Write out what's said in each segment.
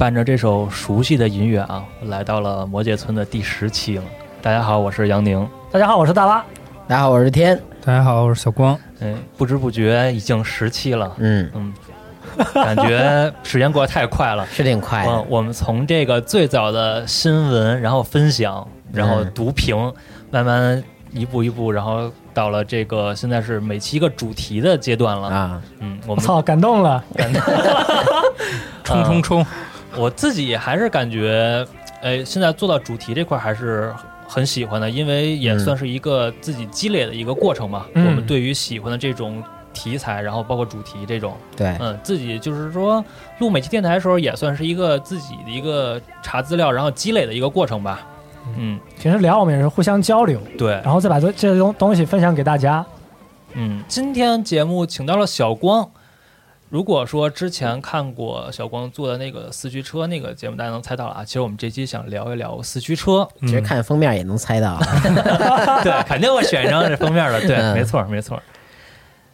伴着这首熟悉的音乐啊，来到了魔界村的第十期了。大家好，我是杨宁。大家好，我是大巴。大家好，我是天。大家好，我是小光。哎，不知不觉已经十期了，嗯，嗯，感觉时间过得太快了。是挺快嗯的，。我们从这个最早的新闻，然后分享，然后嗯读评，慢慢一步一步，然后到了这个现在是每期一个主题的阶段了。啊，嗯，我们操，感动了！感觉冲冲冲！我自己还是感觉，哎，现在做到主题这块还是很喜欢的，因为也嗯算是一个自己积累的一个过程嘛。嗯我们对于喜欢的这种题材，然后包括主题这种，对，嗯，自己就是说录每期电台的时候，也算是一个自己的一个查资料，然后积累的一个过程吧。嗯，平时聊我们也是互相交流，对，然后再把这这些东东西分享给大家。嗯，今天节目请到了小光。如果说之前看过小光做的那个四驱车那个节目，大家能猜到了啊。其实我们这期想聊一聊四驱车，其实看封面也能猜到。对，肯定会选一张这封面的，对，嗯没错，没错。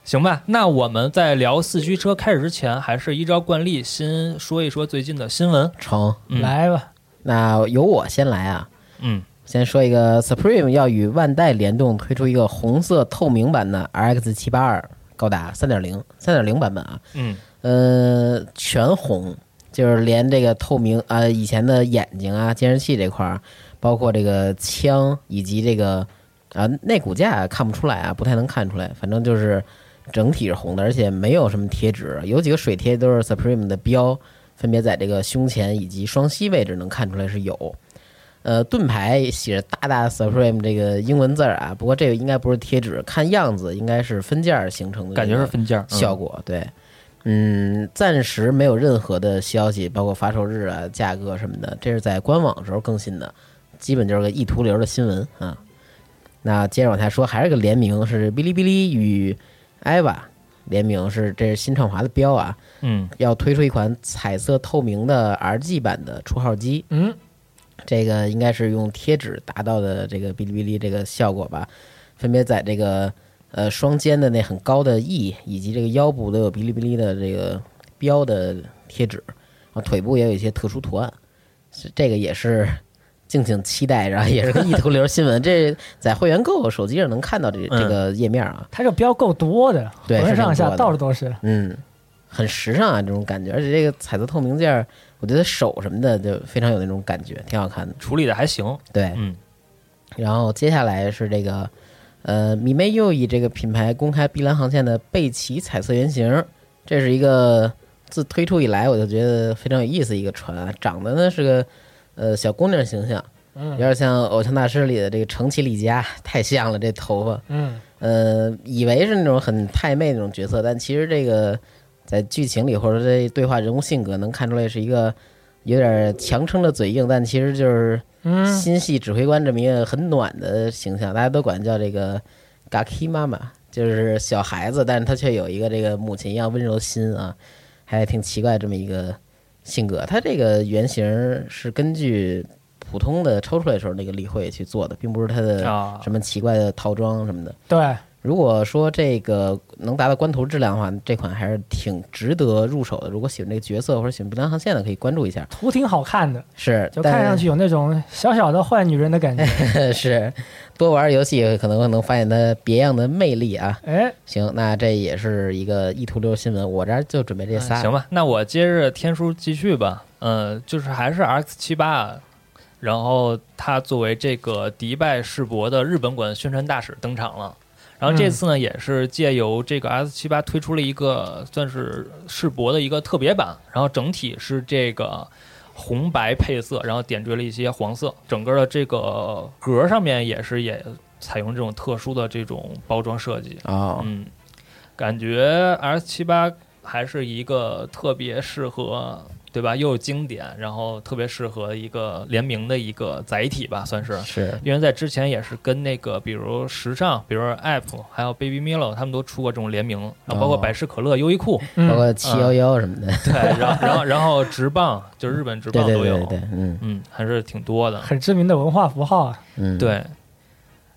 行吧，那我们在聊四驱车开始之前，还是依照惯例先说一说最近的新闻。成，嗯、，来吧，那由我先来啊。嗯，先说一个，Supreme 要与万代联动推出一个红色透明版的 RX 七八二，高达三点零三点零版本啊。嗯，呃，全红，就是连这个透明啊、以前的眼睛啊、监视器这块儿，包括这个枪以及这个啊内骨架看不出来啊，不太能看出来，反正就是整体是红的，而且没有什么贴纸，有几个水贴都是 Supreme 的标，分别在这个胸前以及双膝位置能看出来是有。呃，盾牌写着大大 Supreme 这个英文字儿啊，不过这个应该不是贴纸，看样子应该是分件儿形成的，感觉是分件儿、嗯。效果，对，嗯，暂时没有任何的消息，包括发售日啊、价格什么的，这是在官网时候更新的，基本就是个一图流的新闻啊。那接着往下说，还是个联名，是哔哩哔哩与 EVA 联名，是这是新创华的标啊，嗯。要推出一款彩色透明的 RG 版的出号机，嗯，这个应该是用贴纸达到的这个哔哩哔哩这个效果吧，分别在这个呃双肩的那很高的 E 以及这个腰部都有哔哩哔哩的这个标的贴纸，然后腿部也有一些特殊图案，这个也是敬请期待，然后也是个一头流新闻，这在会员购手机上能看到这嗯这个页面啊，它这标够多的，对浑身上下到处都是。嗯，很时尚啊这种感觉，而且这个彩色透明件儿，我觉得手什么的就非常有那种感觉，挺好看的，处理的还行。对，嗯。然后接下来是这个，呃，米妹又以这个品牌公开碧蓝航线的贝奇彩色原型，这是一个自推出以来我就觉得非常有意思一个船啊，长得呢是个呃小姑娘形象，嗯。有点像《偶像大师》里的这个程其丽佳，太像了这头发。嗯，呃，以为是那种很太妹那种角色，但其实这个在剧情里或者在对话人物性格能看出来是一个有点强撑着嘴硬，但其实就是嗯心系指挥官这么一个很暖的形象，大家都管叫这个 Gaki 妈妈，就是小孩子，但是他却有一个这个母亲一样温柔的心啊，还挺奇怪这么一个性格。他这个原型是根据普通的抽出来的时候那个例会去做的，并不是他的啊什么奇怪的套装什么的。对，如果说这个能达到官图质量的话，这款还是挺值得入手的。如果喜欢这个角色或者喜欢不良航线的，可以关注一下。图挺好看的，是，就看上去有那种小小的坏女人的感觉。是 多玩游戏可能能发现它别样的魅力啊。哎，行，那这也是一个意图流新闻，我这儿就准备这仨。行吧，那我接着天书继续吧。嗯、就是还是 X 七八，然后他作为这个迪拜世博的日本馆宣传大使登场了。然后这次呢，也是借由这个 S 七八推出了一个算是世博的一个特别版，然后整体是这个红白配色，然后点缀了一些黄色，整个的这个格上面也是也采用这种特殊的这种包装设计。哦，嗯，感觉 S 七八还是一个特别适合，对吧？又有经典，然后特别适合一个联名的一个载体吧，算是。是因为在之前也是跟那个，比如时尚，比如 App，还有 Baby Milo，他们都出过这种联名，然后包括哦百事可乐、优衣库，包嗯，括七幺幺什么的。对，然后然后然后直棒，就是日本直棒都有，对对对，嗯嗯，还是挺多的。很知名的文化符号啊。嗯，对，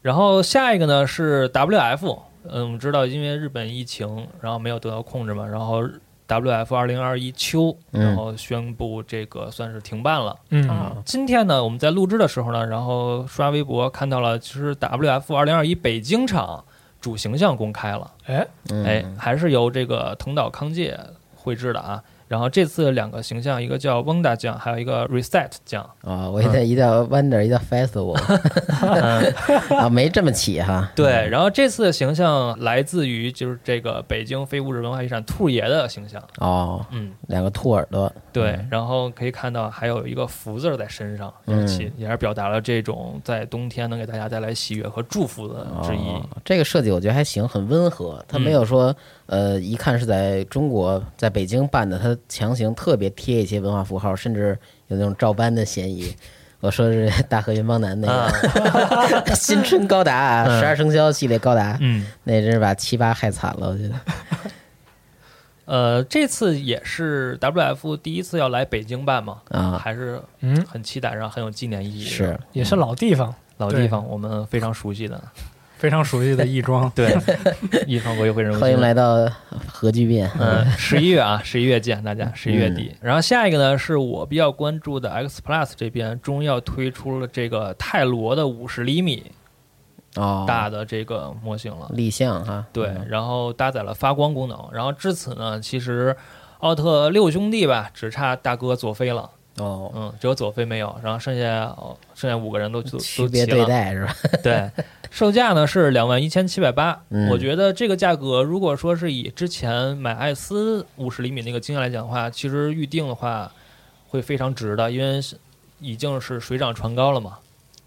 然后下一个呢是 WF，嗯，我们知道因为日本疫情，然后没有得到控制嘛，然后 WF 二零二一秋，嗯。然后宣布这个算是停办了。嗯，今天呢，我们在录制的时候呢，然后刷微博看到了，其实 WF 二零二一北京场主形象公开了，哎，嗯。哎，还是由这个藤岛康介绘制的啊。然后这次两个形象，一个叫翁大酱，还有一个 Reset 酱。啊，我一叫一叫 Wonder，一叫 Festival 啊，没这么起哈。对，然后这次的形象来自于就是这个北京非物质文化遗产兔爷的形象，哦，嗯，两个兔耳朵，对，然后可以看到还有一个福字儿在身上，嗯起也是表达了这种在冬天能给大家带来喜悦和祝福的之意。哦，这个设计我觉得还行，很温和。它没有说，呃，一看是在中国，在北京办的，他强行特别贴一些文化符号，甚至有那种照搬的嫌疑。我说的是大河原邦男那啊个 新春高达 十二生肖系列高达，嗯，那真是把七八害惨了，我觉得。呃，这次也是 WF 第一次要来北京办嘛，啊还是嗯，很期待，然后很有纪念意义的。是，也是老地方。老地方，我们非常熟悉的。非常熟悉的亦庄。对，亦庄国际会人物欢迎来到核聚变。嗯，十一月啊，十一月见大家，十一月嗯底。然后下一个呢，是我比较关注的 X Plus 这边终于要推出了这个泰罗的五十厘米哦，大的这个模型了。立项哈，对，嗯然后搭载了发光功能。然后至此呢，其实奥特六兄弟吧，只差大哥佐菲了。哦，嗯，只有佐菲没有，然后剩下哦，剩下五个人都都区别对都齐了。待是吧？对，售价呢是两万一千七百八。嗯我觉得这个价格，如果说是以之前买艾斯五十厘米那个经验来讲的话，其实预定的话会非常值的，因为已经是水涨船高了嘛。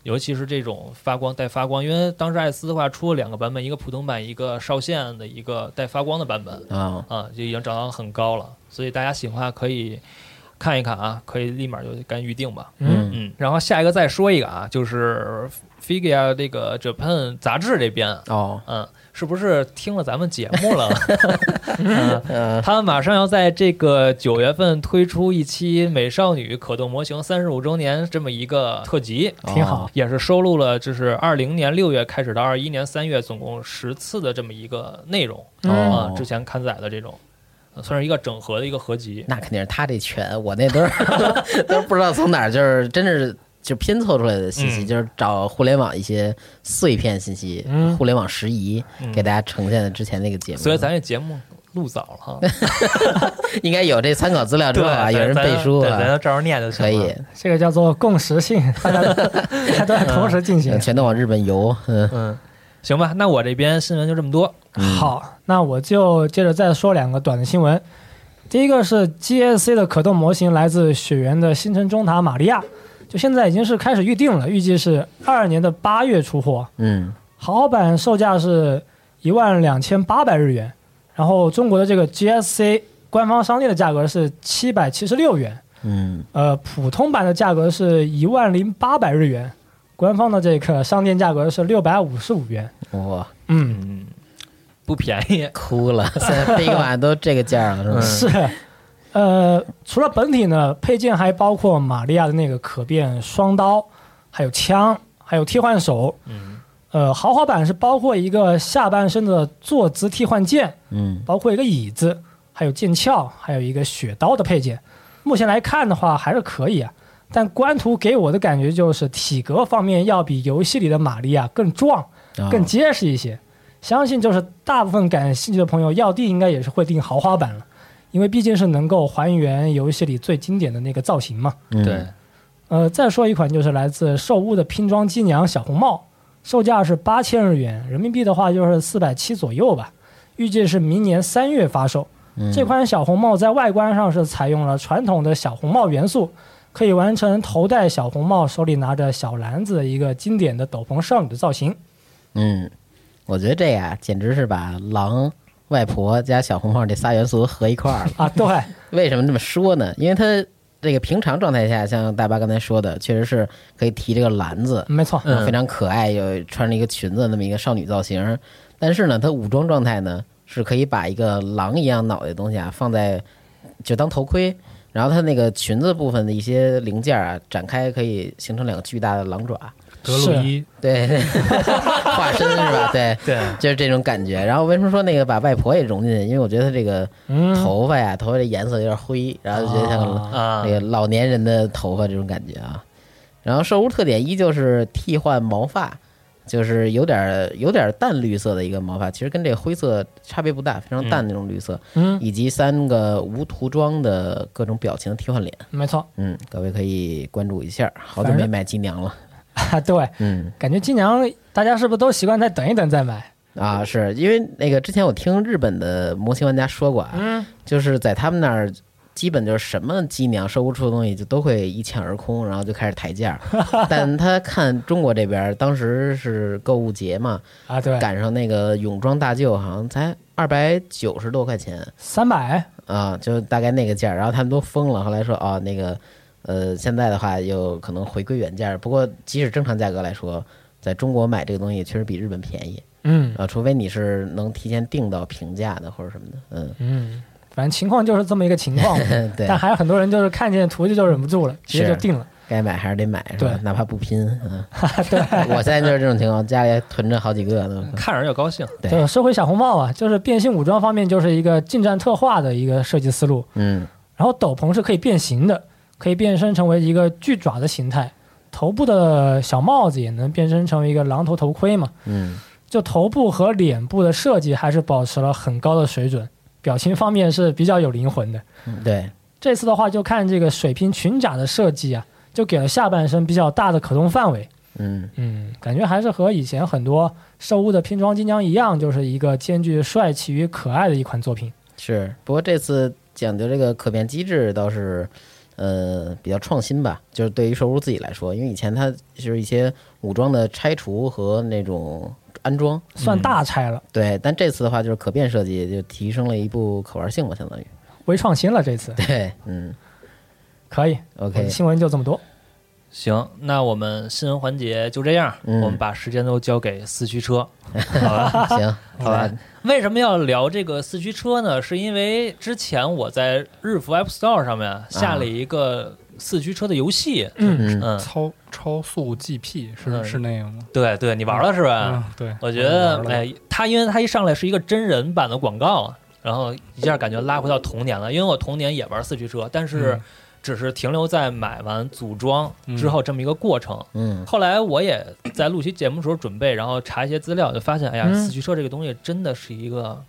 尤其是这种发光带发光，因为当时艾斯的话出了两个版本，一个普通版，一个少线的一个带发光的版本啊，啊，就已经涨到很高了。所以大家喜欢可以看一看啊，可以立马就干预定吧。嗯，嗯，然后下一个再说一个啊，就是 Figure 这个 Japan 杂志这边，哦，嗯，是不是听了咱们节目了？嗯，呃，他们马上要在这个九月份推出一期美少女可动模型三十五周年这么一个特辑，挺好。也是收录了就是二零年六月开始到二一年三月总共十次的这么一个内容嗯啊、哦之前刊载的这种，呃算是一个整合的一个合集。那肯定是他这全，我那都是 都是不知道从哪儿，就是真是就拼凑出来的信息，嗯就是找互联网一些碎片信息，嗯互联网拾遗，嗯给大家呈现的之前那个节目。所以咱这节目录早了哈，应该有这参考资料之后啊，有人背书对，咱照着念就行。可以，这个叫做共识性，大家大家都在同时进行 嗯。全都往日本游，嗯，嗯，行吧，那我这边新闻就这么多。嗯，好，那我就接着再说两个短的新闻。第一个是 GSC 的可动模型来自雪原的星辰中塔玛利亚，就现在已经是开始预定了，预计是二二年的八月出货。嗯豪华版售价是一万两千八百日元，然后中国的这个 GSC 官方商店的价格是七百七十六元，嗯呃，普通版的价格是一万零八百日元，官方的这个商店价格是六百五十五元。哇，嗯，嗯，不便宜。哭了，现在飞个马都这个价了，是吧？嗯是，呃，除了本体呢，配件还包括玛利亚的那个可变双刀，还有枪，还有替换手。嗯，呃，豪华版是包括一个下半身的坐姿替换键，嗯包括一个椅子，还有剑鞘，还有一个雪刀的配件。目前来看的话，还是可以啊。但官图给我的感觉就是体格方面要比游戏里的玛利亚更壮、啊更结实一些。相信就是大部分感兴趣的朋友要定，应该也是会定豪华版了，因为毕竟是能够还原游戏里最经典的那个造型嘛。嗯对，呃，再说一款就是来自兽屋的拼装机娘小红帽，售价是八千日元，人民币的话就是四百七左右吧，预计是明年三月发售。嗯这款小红帽在外观上是采用了传统的小红帽元素，可以完成头戴小红帽，手里拿着小篮子的一个经典的斗篷少女的造型。嗯，我觉得这呀，简直是把狼、外婆加小红帽这仨元素合一块儿了。啊，对，为什么这么说呢？因为它这个平常状态下，像大巴刚才说的，确实是可以提这个篮子，没错，嗯非常可爱，有穿着一个裙子那么一个少女造型。但是呢，它武装状态呢是可以把一个狼一样脑袋的东西啊放在就当头盔，然后它那个裙子部分的一些零件啊展开，可以形成两个巨大的狼爪。德鲁伊对，化身是吧？对，对，就是这种感觉。然后为什么说那个把外婆也融进去？因为我觉得它这个嗯，头发呀，头发的颜色有点灰，然后就觉得像那，个老年人的头发这种感觉啊。然后兽屋特点依旧是替换毛发，就是有点有点淡绿色的一个毛发，其实跟这个灰色差别不大，非常淡的那种绿色，嗯，以及三个无涂装的各种表情的替换脸。没错，嗯，各位可以关注一下。好久没买金娘了。啊，对，嗯感觉金娘大家是不是都习惯再等一等再买？啊，是因为那个之前我听日本的模型玩家说过啊，嗯，就是在他们那儿，基本就是什么机娘收不出的东西就都会一抢而空，然后就开始抬价。但他看中国这边，当时是购物节嘛，啊，对，赶上那个泳装大舅，好像才二百九十多块钱。三百，啊，就大概那个价。然后他们都疯了，后来说哦，那个呃，现在的话又可能回归原价。不过即使正常价格来说，在中国买这个东西确实比日本便宜。嗯。啊，除非你是能提前订到平价的或者什么的，嗯，嗯，反正情况就是这么一个情况。对但，还有很多人就是看见图就就忍不住了，直接就定了。该买还是得买，是吧对？哪怕不拼，嗯，对，我现在就是这种情况，家里囤着好几个呢。看着就高兴。对就说回小红帽啊，就是变形武装方面就是一个近战特化的一个设计思路。嗯然后斗篷是可以变形的，可以变身成为一个巨爪的形态，头部的小帽子也能变身成为一个狼头头盔嘛。嗯就头部和脸部的设计还是保持了很高的水准，表情方面是比较有灵魂的。嗯，对，这次的话，就看这个水平裙甲的设计啊，就给了下半身比较大的可动范围。嗯嗯，感觉还是和以前很多兽屋的拼装金刚一样，就是一个兼具帅气与可爱的一款作品。是。不过这次讲究这个可变机制倒是，呃，比较创新吧。就是对于兽屋自己来说，因为以前它就是一些武装的拆除和那种安装，算大拆了，对。但这次的话，就是可变设计，就提升了一步可玩性吧，相当于。微创新了。这次对，嗯可以。，OK，新闻就这么多。行，那我们新闻环节就这样，嗯我们把时间都交给四驱车，好吧？行，好吧。为什么要聊这个四驱车呢？是因为之前我在日服 App Store 上面下了一个四驱车的游戏，嗯，嗯。嗯，超超速 GP 嗯是是那个吗？对对，你玩了是吧？嗯，对，我觉得哎，它因为它一上来是一个真人版的广告，然后一下感觉拉回到童年了。因为我童年也玩四驱车，但是嗯。只是停留在买完组装之后这么一个过程。嗯。后来我也在录期节目的时候准备，然后查一些资料，就发现，哎呀，嗯。四驱车这个东西真的是一个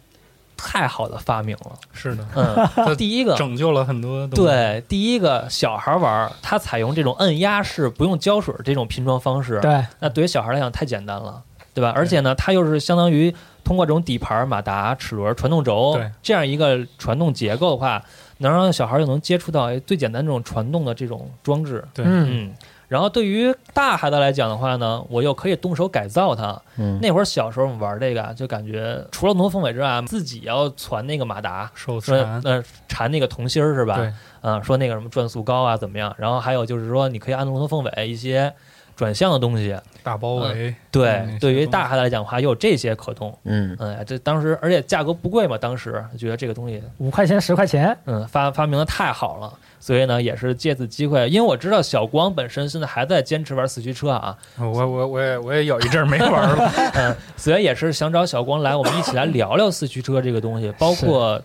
太好的发明了。是的，嗯，第一个。拯救了很多东西。对，第一个小孩玩儿，它采用这种按压式不用胶水这种拼装方式，对，那对于小孩来讲太简单了。对吧？而且呢，它又是相当于通过这种底盘、马达、齿轮、传动轴这样一个传动结构的话，能让小孩儿就能接触到哎最简单这种传动的这种装置。对嗯，嗯，然后对于大孩子来讲的话呢，我又可以动手改造它。嗯，那会儿小时候我们玩这个啊，就感觉除了挪凤尾之外，自己要传那个马达，手说残，呃缠那个铜芯儿是吧？对，嗯，说那个什么转速高啊怎么样？然后还有就是说，你可以按龙头凤尾一些转向的东西。大包围，对，嗯对于大孩子来讲的话，又有这些可动。嗯嗯，这当时而且价格不贵嘛，当时觉得这个东西，五块钱十块钱，嗯，发发明的太好了。所以呢，也是借此机会，因为我知道小光本身现在还在坚持玩四驱车啊，我我我也我也有一阵儿没玩了，嗯，所以也是想找小光来，我们一起来聊聊四驱车这个东西，包括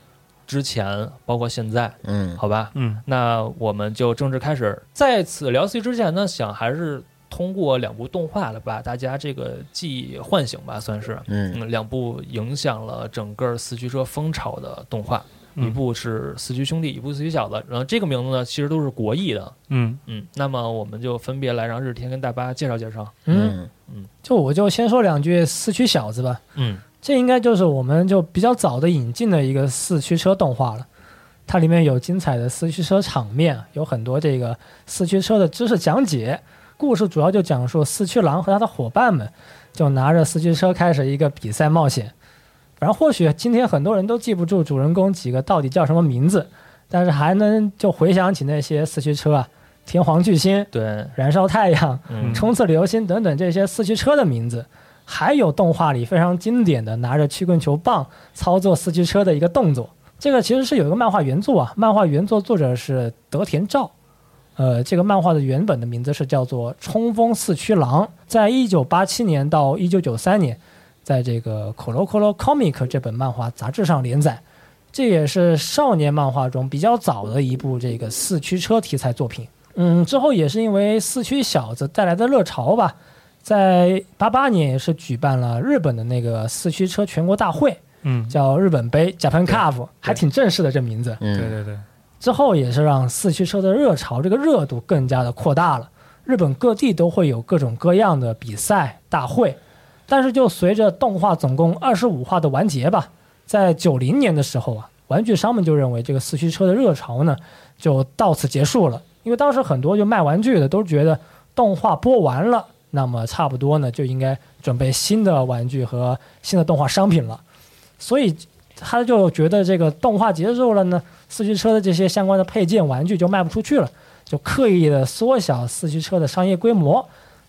之前，包括现在，嗯，好吧？嗯。那我们就正式开始。在此聊四驱之前呢，想还是通过两部动画来把大家这个记忆唤醒吧，算是。嗯。嗯，两部影响了整个四驱车风潮的动画，嗯一部是《四驱兄弟》，一部《四驱小子》。然后这个名字呢，其实都是国译的。嗯嗯，那么我们就分别来让日天跟大巴介绍介绍。嗯，嗯就我就先说两句四驱小子吧。嗯这应该就是我们就比较早的引进的一个四驱车动画了。它里面有精彩的四驱车场面，有很多这个四驱车的知识讲解。故事主要就讲述四驱狼和他的伙伴们就拿着四驱车开始一个比赛冒险。反正或许今天很多人都记不住主人公几个到底叫什么名字，但是还能就回想起那些四驱车啊，天皇巨星、对，燃烧太阳、嗯冲刺流星等等这些四驱车的名字，还有动画里非常经典的拿着曲棍球棒操作四驱车的一个动作。这个其实是有一个漫画原作啊，漫画原作作者是德田照。呃，这个漫画的原本的名字是叫做《冲锋四驱狼》，在一九八七年到一九九三年，在这个《Colo Colo Comic》这本漫画杂志上连载。这也是少年漫画中比较早的一部这个四驱车题材作品。嗯，之后也是因为四驱小子带来的热潮吧，在八八年也是举办了日本的那个四驱车全国大会，嗯，叫日本杯 Japan Cup，还挺正式的这名字。嗯，对对对，之后也是让四驱车的热潮这个热度更加的扩大了。日本各地都会有各种各样的比赛大会，但是就随着动画总共二十五话的完结吧，在九零年的时候啊，玩具商们就认为这个四驱车的热潮呢就到此结束了，因为当时很多就卖玩具的都觉得动画播完了，那么差不多呢就应该准备新的玩具和新的动画商品了，所以他就觉得这个动画结束了呢，四驱车的这些相关的配件玩具就卖不出去了，就刻意的缩小四驱车的商业规模，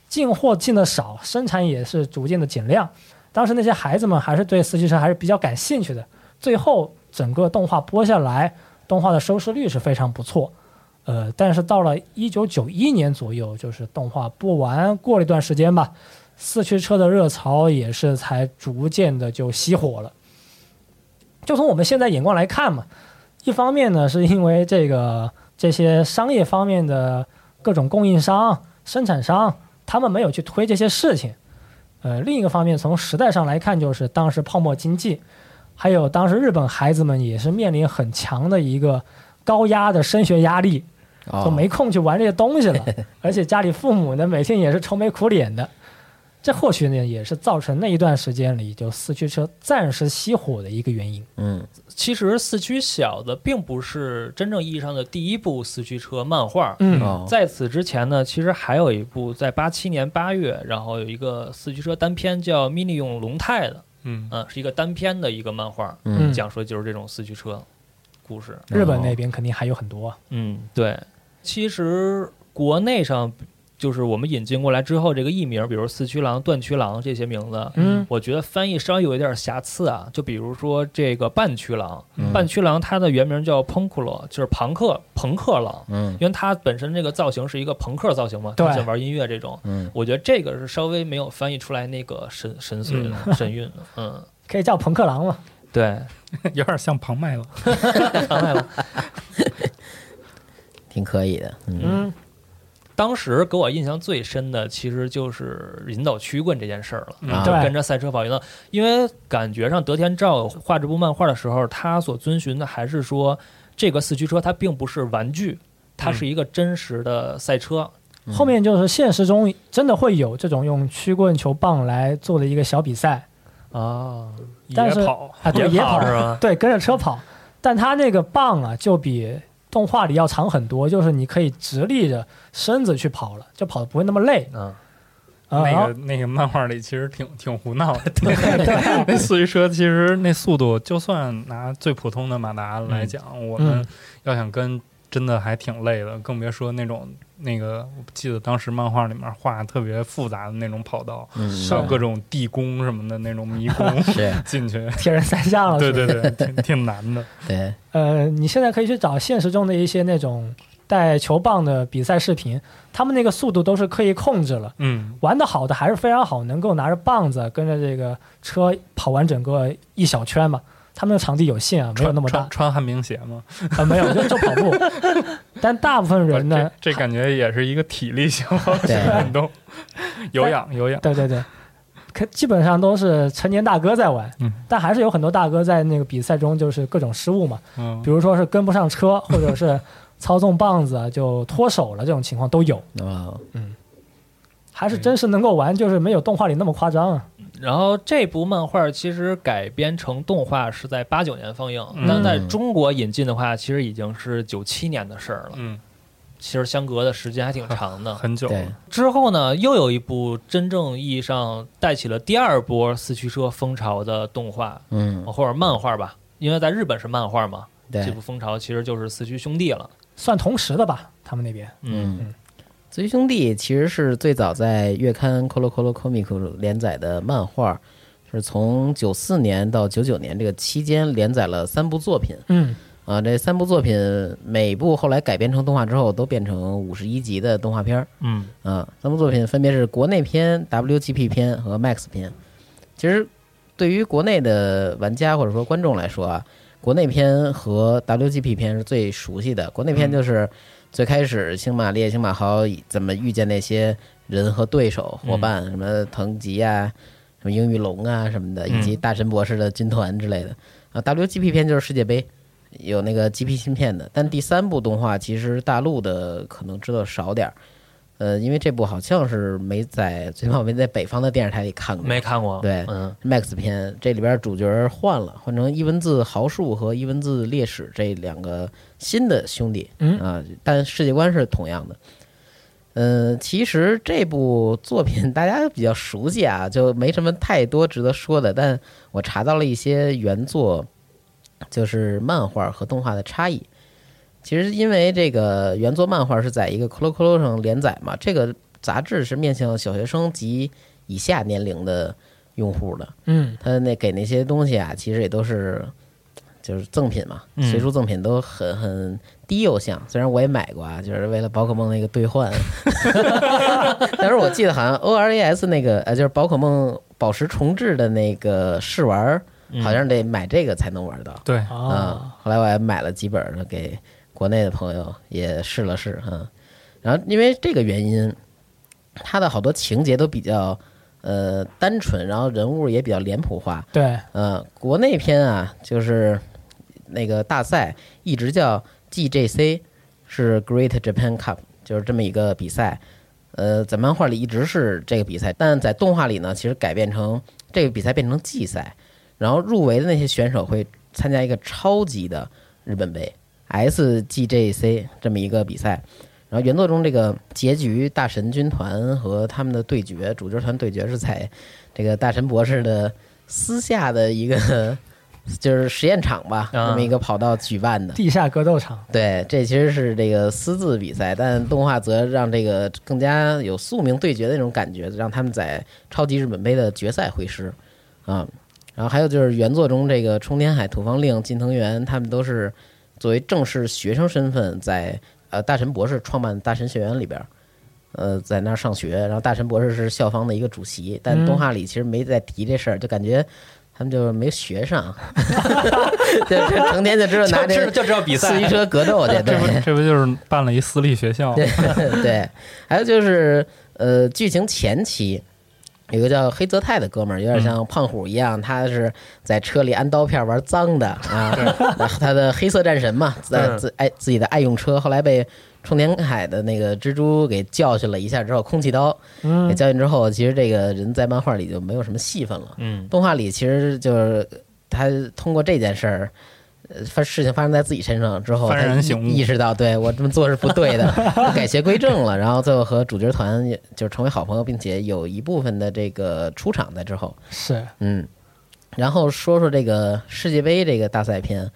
进货进的少，生产也是逐渐的减量。当时那些孩子们还是对四驱车还是比较感兴趣的，最后整个动画播下来，动画的收视率是非常不错。呃，但是到了一九九一年左右，就是动画播完过了一段时间吧，四驱车的热潮也是才逐渐的就熄火了。就从我们现在眼光来看嘛，一方面呢，是因为这个这些商业方面的各种供应商、生产商，他们没有去推这些事情。呃，另一个方面，从时代上来看，就是当时泡沫经济，还有当时日本孩子们也是面临很强的一个高压的升学压力，哦都没空去玩这些东西了，而且家里父母呢每天也是愁眉苦脸的，这或许呢也是造成那一段时间里就四驱车暂时熄火的一个原因。嗯其实四驱小的并不是真正意义上的第一部四驱车漫画。嗯哦，在此之前呢，其实还有一部在八七年八月，然后有一个四驱车单片叫《迷你用龙泰》的，嗯嗯、是一个单片的一个漫画，嗯讲述的就是这种四驱车故事。日本那边肯定还有很多啊。嗯，对。其实国内上就是我们引进过来之后，这个艺名，比如四驱狼、断驱狼这些名字，嗯。我觉得翻译稍微有一点瑕疵啊。就比如说这个半驱狼，嗯。半驱狼它的原名叫朋克罗，就是朋克朋克狼，嗯。因为它本身这个造型是一个朋克造型嘛，对。它像玩音乐这种。嗯。我觉得这个是稍微没有翻译出来那个神神髓的、神韵的，嗯，可以叫朋克狼嘛。对，有点像庞麦了，庞麦了，挺可以的，嗯。嗯当时给我印象最深的，其实就是引导曲棍这件事儿了。啊就跟着赛车跑赢了，因为感觉上德田照画这部漫画的时候，他所遵循的还是说，这个四驱车它并不是玩具，它是一个真实的赛车。后面就是现实中真的会有这种用曲棍球棒来做的一个小比赛啊，但是野跑啊，对，野野跑跑是吧？对，跟着车跑，但他那个棒啊，就比动画里要长很多，就是你可以直立着身子去跑了，就跑的不会那么累。嗯，啊。那个那个漫画里其实挺挺胡闹的，那四驱车其实那速度，就算拿最普通的马达来讲，我们要想跟真的还挺累的，更别说那种那个，我记得当时漫画里面画特别复杂的那种跑道，嗯，还有各种地宫什么的那种迷宫 是，进去，铁人三项了，对对对，挺挺难的。对，呃，你现在可以去找现实中的一些那种带球棒的比赛视频，他们那个速度都是刻意控制了。嗯，玩的好的还是非常好，能够拿着棒子跟着这个车跑完整个一小圈嘛。他们的场地有限啊，没有那么大。穿穿旱冰鞋吗？啊，没有就就跑步。但大部分人呢，这这感觉也是一个体力消耗 性的运动，有氧有氧。对对对，可基本上都是成年大哥在玩，嗯。但还是有很多大哥在那个比赛中就是各种失误嘛，嗯。比如说是跟不上车，或者是操纵棒子啊就脱手了，这种情况都有。哦，还是真是能够玩，就是没有动画里那么夸张啊。然后这部漫画其实改编成动画是在八九年放映，嗯但在中国引进的话，其实已经是九七年的事儿了。嗯，其实相隔的时间还挺长的。很久了。，之后呢，又有一部真正意义上带起了第二波四驱车风潮的动画嗯，或者漫画吧，因为在日本是漫画嘛，这部，风潮其实就是四驱兄弟了。算同时的吧，他们那边。嗯，嗯。四驱兄弟其实是最早在月刊《Colo Colo Comic》连载的漫画，是从九四年到九九年这个期间连载了三部作品嗯，啊。这三部作品每部后来改编成动画之后，都变成五十一集的动画片儿。嗯啊，三部作品分别是国内篇、WGP 篇和 Max 篇。其实，对于国内的玩家或者说观众来说啊，国内篇和 WGP 篇是最熟悉的。国内篇就是最开始星马烈、星马豪怎么遇见那些人和对手、伙伴，什么藤吉啊、什么英玉龙啊什么的，以及大神博士的军团之类的。啊，WGP 片就是世界杯。有那个 GP 芯片的，但第三部动画其实大陆的可能知道少点儿，呃，因为这部好像是没在，最起码没在北方的电视台里看过。没看过。对嗯 Max 片，这里边主角换了，换成伊文字豪树和伊文字烈士这两个新的兄弟，嗯啊，但世界观是同样的。呃，其实这部作品 大家比较熟悉啊，就没什么太多值得说的。但我查到了一些原作，就是漫画和动画的差异。其实因为这个原作漫画是在一个 Colo Colo 上连载嘛，这个杂志是面向小学生及以下年龄的用户的。嗯，他那给那些东西啊，其实也都是就是赠品嘛，嗯随书赠品都很很低幼向。虽然我也买过啊，就是为了宝可梦那个兑换，但是我记得好像 O R A S 那个呃，就是宝可梦宝石重置的那个试玩好像得买这个才能玩到。对，啊，嗯，后来我还买了几本儿给国内的朋友也试了试哈、嗯。然后因为这个原因，它的好多情节都比较呃单纯，然后人物也比较脸谱化。对，呃，国内篇啊，就是那个大赛一直叫 GJC，是 Great Japan Cup，就是这么一个比赛。呃，在漫画里一直是这个比赛，但在动画里呢，其实改变成这个比赛变成季赛，然后入围的那些选手会参加一个超级的日本杯 SGJC 这么一个比赛。然后原作中这个结局，大神军团和他们的对决，主角团对决是在这个大神博士的私下的一个就是实验场吧，啊这么一个跑道举办的。地下格斗场，对，这其实是这个私自比赛，但动画则让这个更加有宿命对决的那种感觉，让他们在超级日本杯的决赛会师啊。然后还有就是原作中这个冲天海、土方令、近藤原，他们都是作为正式学生身份在呃大神博士创办大神学院里边儿，呃在那儿上学。然后大神博士是校方的一个主席，但嗯动画里其实没再提这事儿，就感觉。他们就是没学上，就就成天就知道拿这就知道比赛四驱车格斗去，对这不。这不就是办了一私立学校吗？对，还有就是呃，剧情前期有个叫黑泽泰的哥们儿，有点像胖虎一样，他是在车里安刀片玩脏的啊，然后他的黑色战神嘛，在嗯。自爱自己的爱用车，后来被冲田海的那个蜘蛛给教训了一下之后，空气刀给嗯，教训之后，其实这个人在漫画里就没有什么戏份了。嗯动画里其实就是他通过这件事儿，呃，发事情发生在自己身上之后，幡然醒悟意识到对我这么做是不对的，改邪归正了。然后最后和主角团就是成为好朋友，并且有一部分的这个出场在之后，是嗯。然后说说这个世界杯这个大赛篇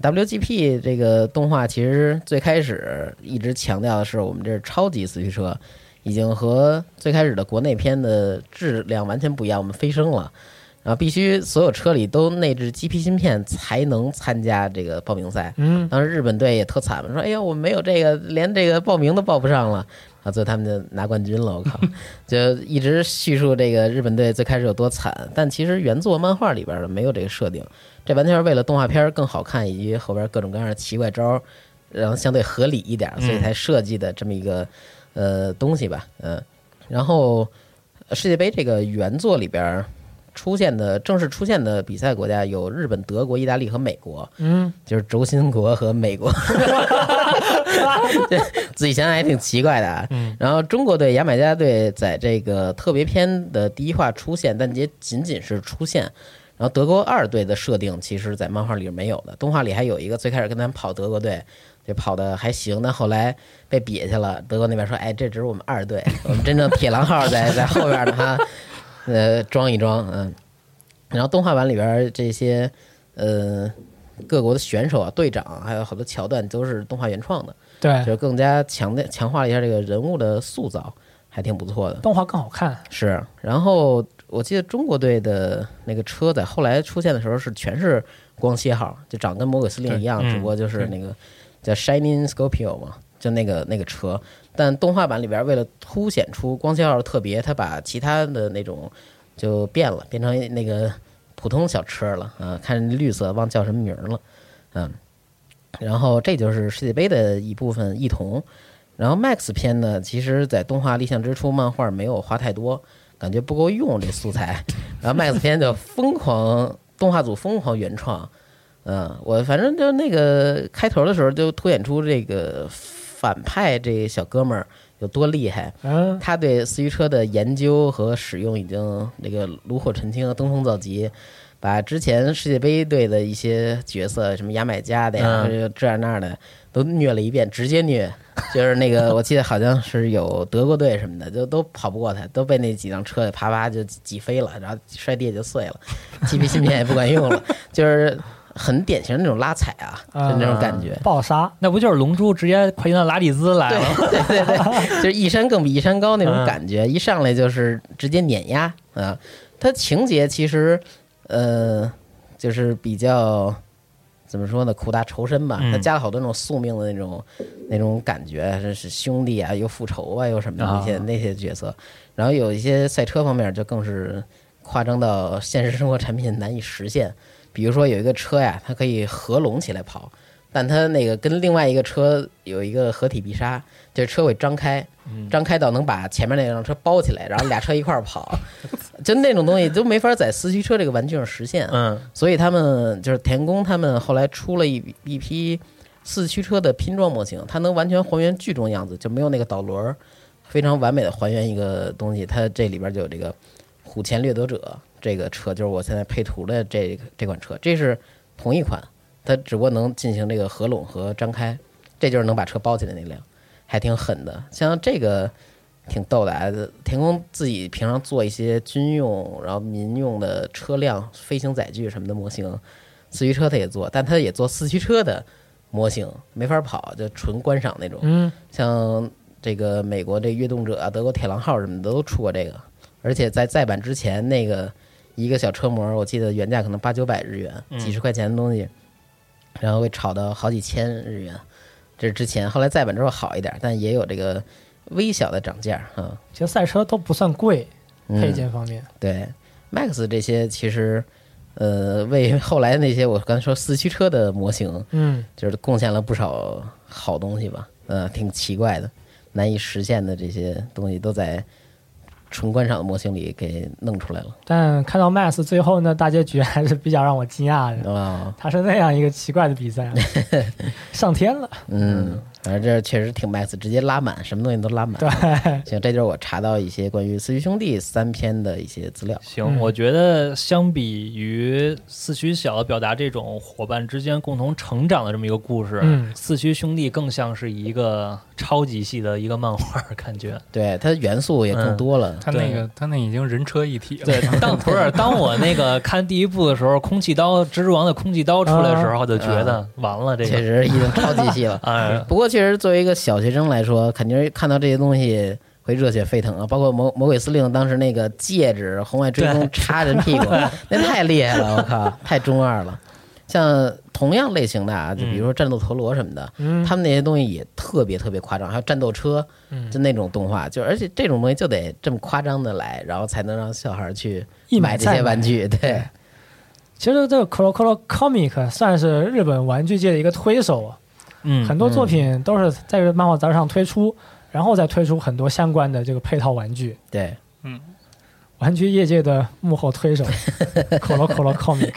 ，WGP 这个动画其实最开始一直强调的是我们这是超级四驱车，已经和最开始的国内片的质量完全不一样，我们飞升了。然后必须所有车里都内置 GP 芯片才能参加这个报名赛。嗯，当时日本队也特惨嘛，说：“哎呀，我们没有这个，连这个报名都报不上了。”啊，最后他们就拿冠军了。我靠，就一直叙述这个日本队最开始有多惨，但其实原作漫画里边的没有这个设定，这完全是为了动画片更好看，以及后边各种各样的奇怪招，然后相对合理一点，所以才设计的这么一个呃东西吧。嗯，然后呃世界杯这个原作里边。出现的正式出现的比赛国家有日本、德国、意大利和美国。嗯，就是轴心国和美国，对自己想想也挺奇怪的啊。嗯然后中国队、牙买加队在这个特别篇的第一话出现，但也仅仅是出现。然后德国二队的设定，其实在漫画里是没有的，动画里还有一个最开始跟他们跑德国队，就跑的还行，但后来被瘪下了。德国那边说：“哎，这只是我们二队，我们真正铁狼号在在后边呢，哈，呃，装一装，嗯。”然后动画版里边这些，呃，各国的选手啊、队长啊，还有好多桥段都是动画原创的，对就，是更加强调强化了一下这个人物的塑造，还挺不错的。动画更好看。是，然后我记得中国队的那个车在后来出现的时候是全是光切号，就长跟魔鬼司令一样，只不过就是那个叫 Shining Scorpio 嘛，就那个那个车。但动画版里边为了凸显出光蝎号的特别，他把其他的那种就变了，变成那个普通小车了啊，看绿色忘叫什么名儿了，嗯。然后这就是世界杯的一部分异同。然后 Max 篇呢，其实在动画立项之初，漫画没有画太多，感觉不够用这素材。然后 Max 篇就疯狂动画组疯狂原创，嗯，我反正就那个开头的时候就凸显出这个反派这小哥们儿有多厉害。嗯，他对四驱车的研究和使用已经那个炉火纯青、登峰造极，把之前世界杯队的一些角色，什么牙买加的呀，嗯这样那样的，都虐了一遍，直接虐。就是那个，我记得好像是有德国队什么的，就都跑不过他，都被那几辆车给啪啪就挤飞了，然后摔地下就碎了，GP 芯片也不管用了，就是很典型的那种拉踩啊，就那种感觉。爆杀。那不就是龙珠直接快进到拉蒂兹来了？对对对，就是一山更比一山高那种感觉，一上来就是直接碾压啊。它情节其实呃，就是比较怎么说呢，苦大仇深吧。嗯它加了好多那种宿命的那种那种感觉，这是兄弟啊，又复仇啊，又什么的那些、啊那些角色。然后有一些赛车方面就更是夸张到现实生活产品难以实现。比如说有一个车呀，它可以合拢起来跑，但它那个跟另外一个车有一个合体必杀，就是车会张开，张开到能把前面那辆车包起来，然后俩车一块儿跑，就那种东西都没法在四驱车这个玩具上实现。嗯所以他们就是田宫他们后来出了一一批四驱车的拼装模型，它能完全还原剧中样子，就没有那个导轮儿，非常完美的还原一个东西。它这里边就有这个虎钳掠夺者这个车，就是我现在配图的这个这款车，这是同一款，它只不过能进行这个合拢和张开，这就是能把车包起来那辆，还挺狠的。像这个挺逗的啊，田宫自己平常做一些军用然后民用的车辆、飞行载具什么的模型，四驱车他也做，但他也做四驱车的模型，没法跑，就纯观赏那种。嗯，像这个美国这跃动者啊、德国铁狼号什么的都出过这个，而且在再版之前，那个一个小车模，我记得原价可能八九百日元，嗯几十块钱的东西，然后会炒到好几千日元。这是之前，后来再版之后好一点，但也有这个微小的涨价啊。其实赛车都不算贵，嗯配件方面。对，Max 这些其实，呃，为后来那些我刚才说四驱车的模型，嗯，就是贡献了不少好东西吧，呃，挺奇怪的，难以实现的这些东西都在纯观赏的模型里给弄出来了但看到 Max 最后呢，大结局还是比较让我惊讶的。啊，他是那样一个奇怪的比赛，上天了。嗯，反正这确实挺 max，直接拉满，什么东西都拉满。对，行，这就是我查到一些关于四驱兄弟三篇的一些资料。行，嗯我觉得相比于四驱小表达这种伙伴之间共同成长的这么一个故事，嗯四驱兄弟更像是一个超级系的一个漫画，感觉。对，它元素也更多了。它那个它那已经人车一体了。对，当不是当我那个看第一部的时候，空气刀蜘蛛王的空气刀出来的时候，就觉得完了这个确。实已经超级系了。哎，不过，确实作为一个小学生来说，肯定是看到这些东西会热血沸腾啊！包括魔魔鬼司令当时那个戒指红外追踪插人屁股，那太厉害了！我靠，太中二了。像同样类型的啊，就比如说战斗陀螺什么的，嗯，他们那些东西也特别特别夸张，还有战斗车，嗯就那种动画，就而且这种东西就得这么夸张的来，然后才能让小孩去买这些玩具。对，其实这个 Colo Colo Comic 算是日本玩具界的一个推手啊，嗯，很多作品都是在这个漫画杂志上推出，然后再推出很多相关的这个配套玩具。对，嗯玩具业界的幕后推手，Colo Colo Comic。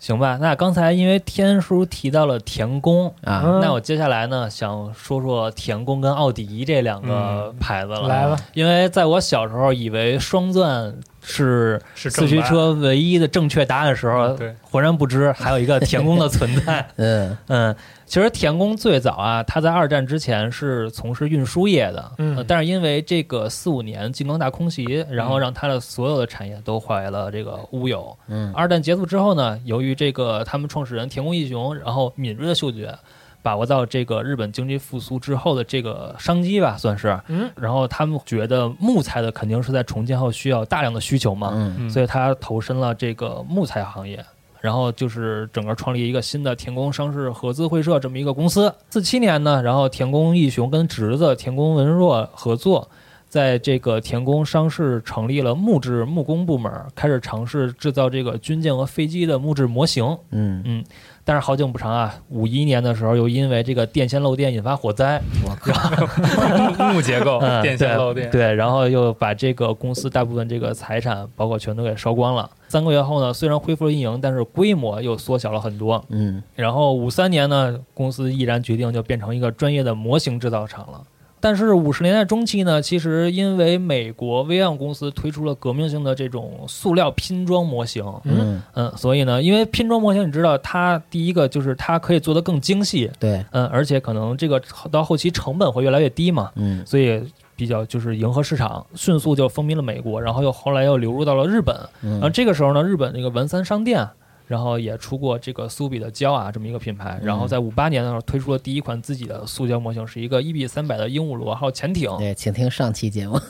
行吧。那刚才因为天叔提到了田宫，啊，嗯那我接下来呢，想说说田宫跟奥迪这两个牌子了。来吧，因为在我小时候以为双钻是是四驱车唯一的正确答案的时候，对，浑然不知还有一个田宫的存在。嗯。嗯，其实田宫最早啊，他在二战之前是从事运输业的，嗯。呃但是因为这个四五年金刚大空袭，然后让他的所有的产业都化为了这个乌有。嗯。二战结束之后呢，由于这个他们创始人田宫义雄，然后敏锐的嗅觉，把握到这个日本经济复苏之后的这个商机吧，算是。嗯，然后他们觉得木材的肯定是在重建后需要大量的需求嘛，嗯嗯所以他投身了这个木材行业。然后就是整个创立一个新的田宫商事合资会社这么一个公司。四七年呢，然后田宫义雄跟侄子田宫文若合作，在这个田宫商事成立了木质木工部门，开始尝试制造这个军舰和飞机的木质模型。嗯，但是好景不长啊，五一年的时候又因为这个电线漏电引发火灾，我靠，木木结构嗯，电线漏电，对，然后又把这个公司大部分这个财产，包括全都给烧光了。三个月后呢，虽然恢复了运营，但是规模又缩小了很多。嗯然后五三年呢，公司毅然决定就变成一个专业的模型制造厂了。但是五十年代中期呢，其实因为美国威昂公司推出了革命性的这种塑料拼装模型，嗯，嗯，所以呢，因为拼装模型，你知道它第一个就是它可以做得更精细，对，嗯，而且可能这个到后期成本会越来越低嘛，嗯。所以比较就是迎合市场，迅速就风靡了美国，然后又后来又流入到了日本。然后嗯这个时候呢，日本那个文三商店，然后也出过这个苏比的胶啊这么一个品牌，然后在五八年的时候推出了第一款自己的塑胶模型，是一个一比三百的鹦鹉螺号潜艇，对，请听上期节目。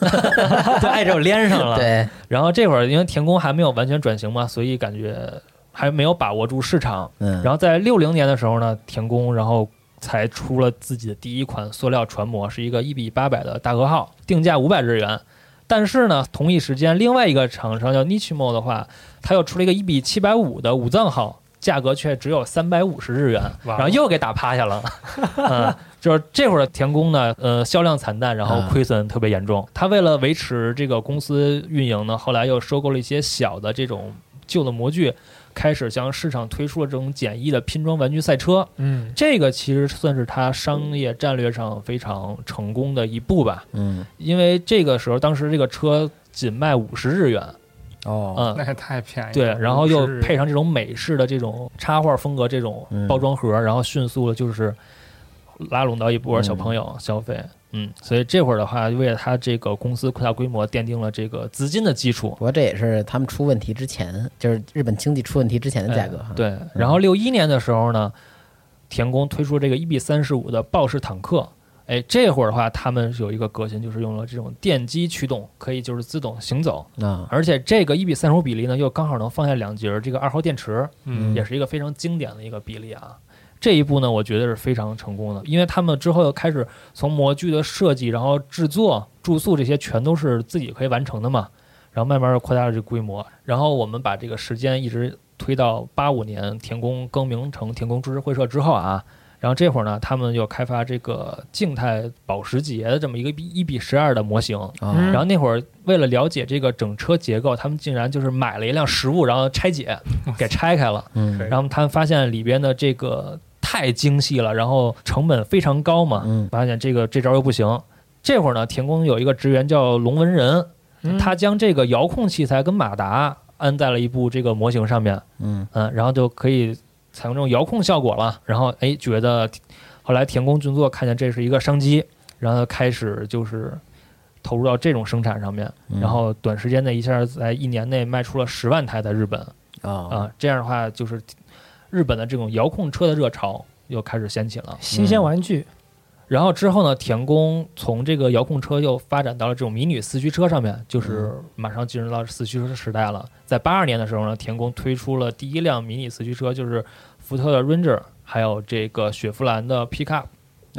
对，挨着连上了。对，然后这会儿因为田宫还没有完全转型嘛，所以感觉还没有把握住市场。嗯，然后在六零年的时候呢，田宫然后才出了自己的第一款塑料船模，是一个一比八百的大和号，定价五百日元。但是呢，同一时间，另外一个厂商叫 Nichimo 的话，它又出了一个一比七百五的武藏号，价格却只有三百五十日元，然后又给打趴下了。嗯，就是这会儿的田宫呢，呃，销量惨淡，然后亏损特别严重。他为了维持这个公司运营呢，后来又收购了一些小的这种旧的模具，开始向市场推出了这种简易的拼装玩具赛车。嗯这个其实算是他商业战略上非常成功的一步吧，嗯因为这个时候当时这个车仅卖五十日元，哦，嗯，那也太便宜了。对，然后又配上这种美式的这种插画风格这种嗯包装盒，然后迅速的就是拉拢到一波小朋友消费。嗯，所以这会儿的话，为了他这个公司扩大规模，奠定了这个资金的基础不。过这也是他们出问题之前，就是日本经济出问题之前的价格对，然后六一年的时候呢，田宫推出这个一比三十五的豹式坦克。哎，这会儿的话，他们有一个革新，就是用了这种电机驱动，可以就是自动行走，啊，而且这个一比三十五比例呢，又刚好能放下两节儿这个二号电池，嗯。也是一个非常经典的一个比例啊。这一步呢，我觉得是非常成功的，因为他们之后又开始从模具的设计，然后制作、住宿这些全都是自己可以完成的嘛，然后慢慢的扩大了这规模，然后我们把这个时间一直推到八五年田宫更名成田宫株式会社之后啊，然后这会儿呢，他们又开发这个静态保时捷的这么一个一比十二的模型，然后那会儿为了了解这个整车结构，他们竟然就是买了一辆实物，然后拆解给拆开了。嗯然后他们发现里边的这个太精细了，然后成本非常高嘛，嗯发现这个这招又不行。这会儿呢，田宫有一个职员叫龙文仁，嗯他将这个遥控器材跟马达安在了一部这个模型上面，嗯嗯，然后就可以采用这种遥控效果了。然后哎，觉得后来田宫俊作看见这是一个商机，然后开始就是投入到这种生产上面，嗯然后短时间内一下在一年内卖出了十万台在日本啊、啊这样的话就是日本的这种遥控车的热潮又开始掀起了。新鲜玩具，然后之后呢，田宫从这个遥控车又发展到了这种迷你四驱车上面，就是马上进入到四驱车时代了。在八二年的时候呢，田宫推出了第一辆迷你四驱车，就是福特的 Ranger，还有这个雪佛兰的 Pickup，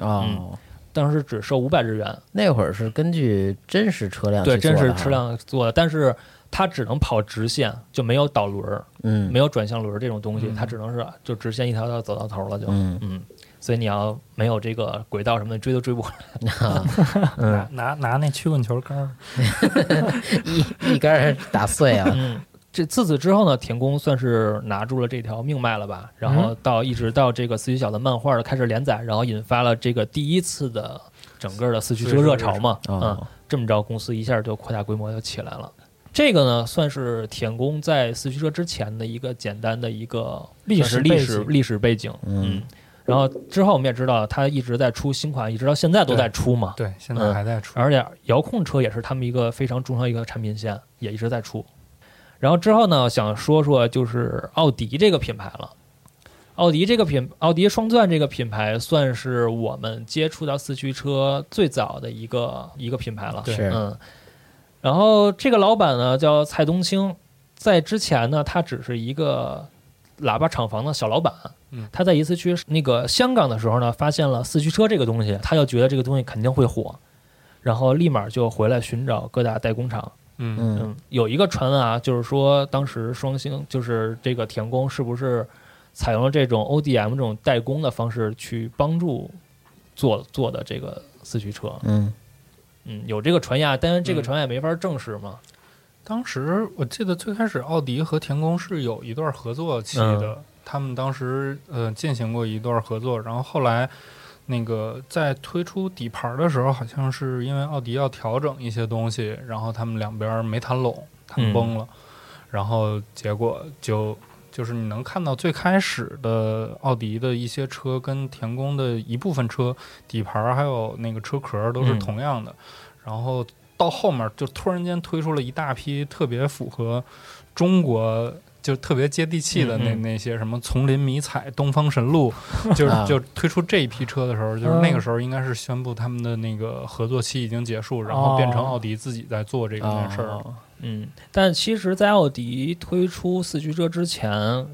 哦，当时只售五百日元，那会儿是根据真实车辆对，真实车，辆做的，但是它只能跑直线，就没有导轮儿，嗯，没有转向轮儿这种东西，嗯。它只能是就直线一条道走到头了就，嗯。嗯，所以你要没有这个轨道什么的，追都追不回来。啊 嗯拿拿那曲棍球杆儿，一一杆儿打碎啊，嗯，这自此之后呢，田宫算是拿住了这条命脉了吧？然后到一直到这个四驱小的漫画的开始连载，然后引发了这个第一次的整个的四驱车热潮嘛。嗯，哦，这么着，公司一下就扩大规模就起来了。这个呢，算是田宫在四驱车之前的一个简单的一个历史历史历史背景。嗯然后之后我们也知道，它一直在出新款，一直到现在都在出嘛。对，现在还在出。而且遥控车也是他们一个非常重要一个产品线，也一直在出。然后之后呢，想说说就是奥迪这个品牌了。奥迪这个品，奥迪双钻这个品牌算是我们接触到四驱车最早的一个一个品牌了。对嗯。然后这个老板呢叫蔡东青，在之前呢，他只是一个喇叭厂房的小老板。嗯他在一次去那个香港的时候呢，发现了四驱车这个东西，他就觉得这个东西肯定会火，然后立马就回来寻找各大代工厂。嗯嗯嗯，有一个传闻啊，就是说当时双星就是这个田宫是不是采用了这种 ODM 这种代工的方式去帮助做做的这个四驱车？嗯嗯，有这个传言，但是这个嗯传言也没法证实嘛。当时我记得最开始奥迪和田宫是有一段合作期的，他们当时呃进行过一段合作，然后后来那个在推出底盘的时候，好像是因为奥迪要调整一些东西，然后他们两边没谈拢，谈崩了，然后结果就。就是你能看到最开始的奥迪的一些车跟田宫的一部分车底盘还有那个车壳都是嗯同样的，然后到后面就突然间推出了一大批特别符合中国。就特别接地气的那嗯嗯。那些什么丛林迷彩、东方神鹿，就是啊。就推出这一批车的时候，就是那个时候应该是宣布他们的那个合作期已经结束，然后变成奥迪自己在做这件事儿。哦嗯，但其实，在奥迪推出四驱车之前，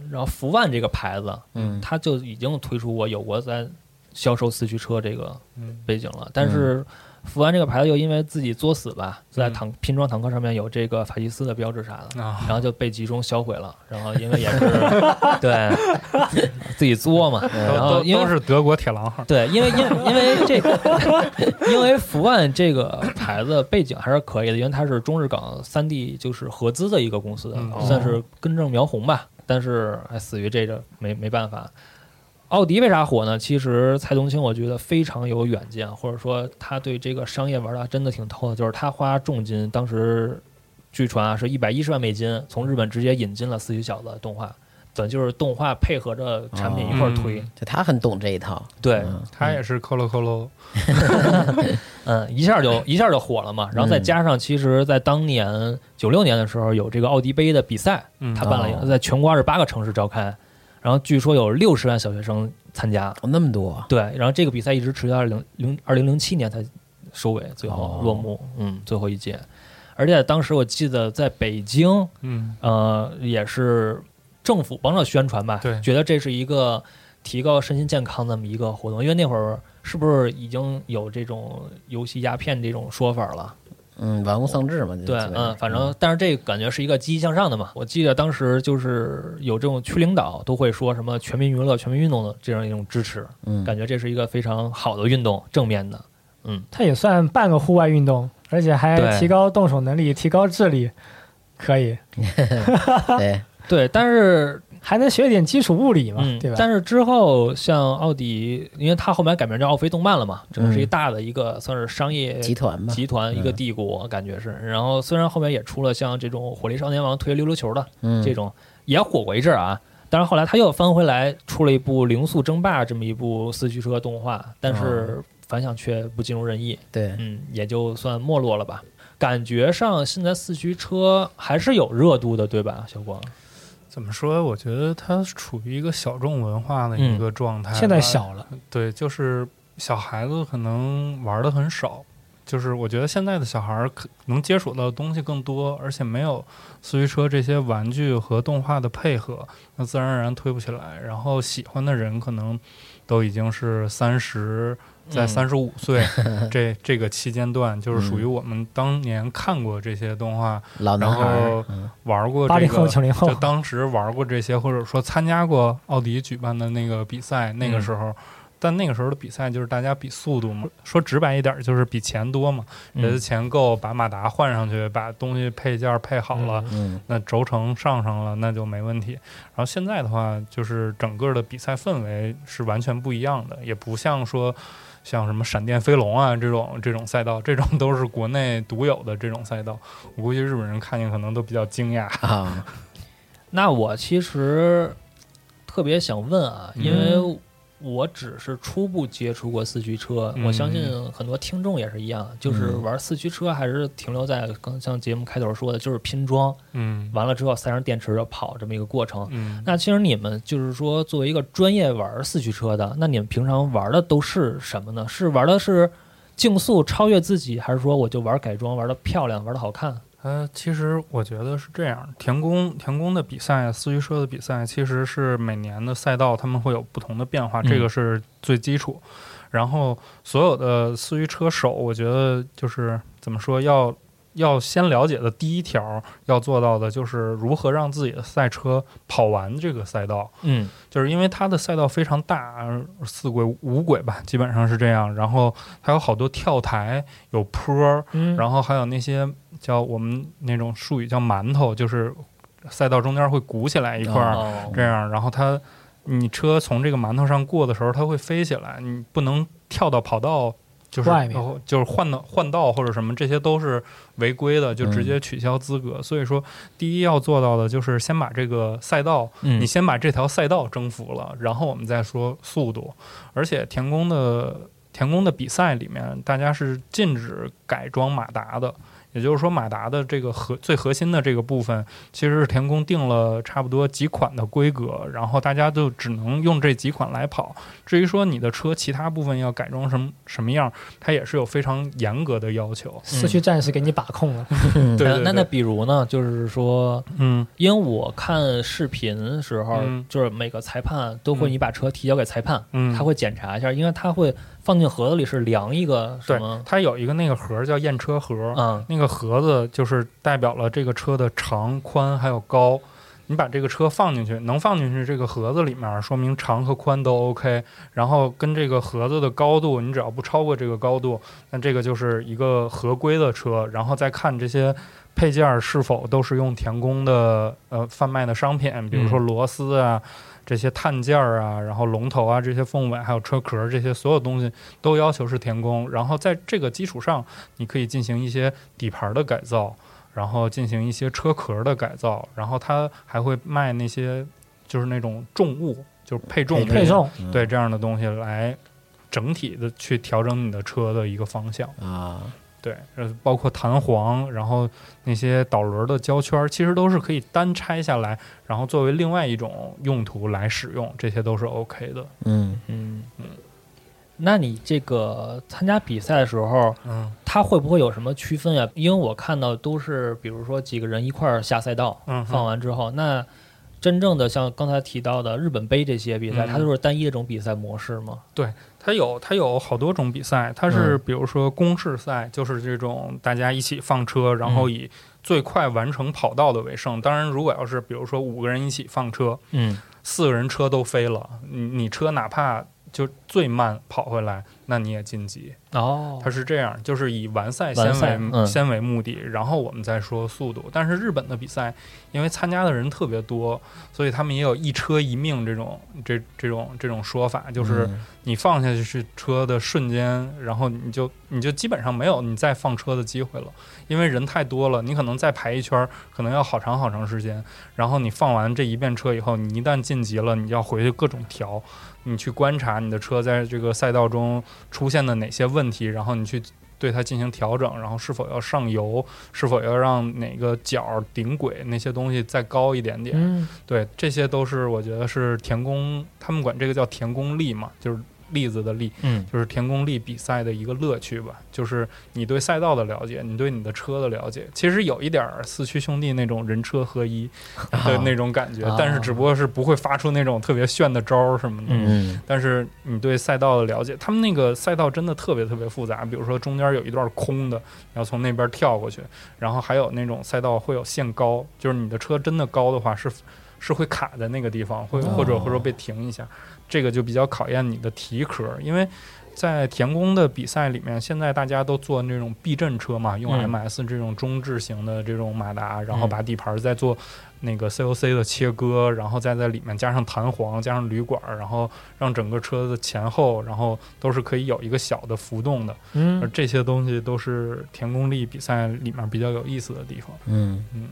然后福万这个牌子，嗯。它就已经推出过有过在销售四驱车这个嗯。背景了。但是福安这个牌子又因为自己作死吧，在嗯坦拼装坦克上面有这个法西斯的标志啥的，啊，然后就被集中销毁了。然后因为也是对自己作嘛，然后因为都是德国铁狼号。对，因为因因为这个，因为福万这个牌子背景还是可以的，因为它是中日港三地就是合资的一个公司，嗯算是根正苗红吧。但是还死于这个没没办法。奥迪为啥火呢？其实蔡东青我觉得非常有远见，或者说他对这个商业玩的真的挺透的。就是他花重金，当时据传啊是一百一十万美金，从日本直接引进了四驱小子动画，等就是动画配合着产品一块儿推。嗯就他很懂这一套，对，嗯他也是扣喽扣喽，嗯，一下就一下就火了嘛。然后再加上，其实，在当年九六年的时候，有这个奥迪杯的比赛，嗯他办了一个，哦在全国二十八个城市召开，然后据说有六十万小学生参加。哦那么多，对，然后这个比赛一直持续到二零零二零零七年才收尾，最后哦落幕。嗯，最后一届。而且当时我记得在北京，嗯呃，也是政府帮着宣传吧，对觉得这是一个提高身心健康的这么一个活动。因为那会儿是不是已经有这种游戏鸦片这种说法了？嗯，玩物丧志嘛，对，嗯，反正但是这感觉是一个积极向上的嘛。我记得当时就是有这种区领导都会说什么全民娱乐、全民运动的这样一种支持，嗯，感觉这是一个非常好的运动，正面的。嗯，它也算半个户外运动，而且还提高动手能力、提高智力，可以。对，对，但是还能学点基础物理嘛，嗯，对吧？但是之后像奥迪，因为它后面改名叫奥飞动漫了嘛，整个是一嗯大的一个算是商业集团吧，集团一个嗯帝国，感觉是。然后虽然后面也出了像这种火力少年王推溜溜球的嗯这种，也火过一阵儿啊。但是后来他又翻回来出了一部《零速争霸》这么一部四驱车动画，但是反响却不尽如人意，对，嗯，也就算没落了吧。感觉上现在四驱车还是有热度的，对吧，小光？怎么说？我觉得它处于一个小众文化的一个状态吧。现在小了，对，就是小孩子可能玩的很少，就是我觉得现在的小孩儿可能接触到的东西更多，而且没有四驱车这些玩具和动画的配合，那自然而然推不起来。然后喜欢的人可能都已经是三十。在嗯。三十五岁 这这个期间段，就是属于我们当年看过这些动画，然后，嗯。玩过八零后、这个九零后就，当时玩过这些，或者说参加过奥迪举办的那个比赛，那个时候，但那个时候的比赛就是大家比速度嘛，说直白一点就是比钱多嘛，谁的嗯钱够，把马达换上去，把东西配件配好了，嗯。那轴承上上了，那就没问题。然后现在的话，就是整个的比赛氛围是完全不一样的，也不像说。像什么闪电飞龙啊这种这种赛道，这种都是国内独有的这种赛道，我估计日本人看见可能都比较惊讶。啊，那我其实特别想问啊，因为我只是初步接触过四驱车，嗯我相信很多听众也是一样，就是嗯玩四驱车还是停留在刚像节目开头说的，就是拼装，嗯完了之后塞上电池就跑这么一个过程。嗯，那其实你们就是说，作为一个专业玩四驱车的，那你们平常玩的都是什么呢？是玩的是竞速超越自己，还是说我就玩改装，玩的漂亮，玩的好看？呃，其实我觉得是这样，田宫田宫的比赛，四驱车的比赛，其实是每年的赛道他们会有不同的变化，嗯这个是最基础。然后所有的四驱车手，我觉得就是怎么说，要要先了解的第一条要做到的就是如何让自己的赛车跑完这个赛道。嗯就是因为它的赛道非常大，四轨五轨吧，基本上是这样。然后还有好多跳台，有坡儿，嗯，然后还有那些叫我们那种术语叫馒头，就是赛道中间会鼓起来一块儿，哦这样，然后它你车从这个馒头上过的时候，它会飞起来，你不能跳到跑道。就是外面哦就是换道换道或者什么，这些都是违规的，就直接取消资格。所以说，第一要做到的就是先把这个赛道嗯你先把这条赛道征服了，然后我们再说速度。而且田宫的田宫的比赛里面，大家是禁止改装马达的。也就是说，马达的这个核最核心的这个部分，其实是田宫定了差不多几款的规格，然后大家就只能用这几款来跑。至于说你的车其他部分要改装什么什么样，它也是有非常严格的要求。四驱战士给你把控了，嗯。对对对那那那比如呢，就是说，嗯。因为我看视频的时候，嗯。就是每个裁判都会嗯。你把车提交给裁判，嗯，他会检查一下，因为他会放进盒子里是量一个什对么，它有一个那个盒儿叫验车盒，嗯那个盒子就是代表了这个车的长、宽还有高。你把这个车放进去，能放进去这个盒子里面，说明长和宽都 OK。然后跟这个盒子的高度，你只要不超过这个高度，那这个就是一个合规的车。然后再看这些配件儿是否都是用田工的呃贩卖的商品，比如说螺丝啊、这些碳件儿啊，然后龙头啊、这些凤尾还有车壳儿这些所有东西都要求是田工。然后在这个基础上，你可以进行一些底盘的改造，然后进行一些车壳的改造，然后它还会卖那些就是那种重物，就是配重配重，嗯对这样的东西来整体的去调整你的车的一个方向。啊，对，呃，包括弹簧，然后那些导轮的胶圈儿，其实都是可以单拆下来，然后作为另外一种用途来使用，这些都是 OK 的。嗯嗯嗯。那你这个参加比赛的时候，嗯它会不会有什么区分呀？因为我看到都是，比如说几个人一块儿下赛道，嗯，放完之后，那真正的像刚才提到的日本杯这些比赛，嗯它都是单一的这种比赛模式吗？对它有它有好多种比赛，它是嗯比如说公式赛，就是这种大家一起放车，然后以最快完成跑道的为胜。当然，如果要是比如说五个人一起放车，嗯四个人车都飞了，你你车哪怕就最慢跑回来，那你也晋级。哦它是这样，就是以完赛完先赛为、嗯先为目的，然后我们再说速度。但是日本的比赛，因为参加的人特别多，所以他们也有一车一命这种这这种这种说法，就是嗯你放下去车的瞬间，然后你就你就基本上没有你再放车的机会了，因为人太多了，你可能再排一圈儿，可能要好长好长时间。然后你放完这一遍车以后，你一旦晋级了，你要回去各种调，你去观察你的车在这个赛道中出现的哪些问题，然后你去对它进行调整，然后是否要上油，是否要让哪个角顶轨那些东西再高一点点。嗯，对，这些都是我觉得是田工，他们管这个叫田工力嘛，就是栗子的例，嗯就是田宫力比赛的一个乐趣吧，就是你对赛道的了解，你对你的车的了解，其实有一点儿四驱兄弟那种人车合一的那种感觉，啊但是只不过是不会发出那种特别炫的招儿什么的。嗯嗯但是你对赛道的了解，他们那个赛道真的特别特别复杂。比如说中间有一段空的，你要从那边跳过去，然后还有那种赛道会有限高，就是你的车真的高的话是是会卡在那个地方，会哦或者或者被停一下，这个就比较考验你的体壳，因为。在田宫的比赛里面，现在大家都做那种避震车嘛，用嗯 MS 这种中置型的这种马达，然后嗯把底盘再做那个 COC 的切割，然后再在里面加上弹簧，加上铝管，然后让整个车的前后，然后都是可以有一个小的浮动的。而嗯，这些东西都是田宫力比赛里面比较有意思的地方。嗯嗯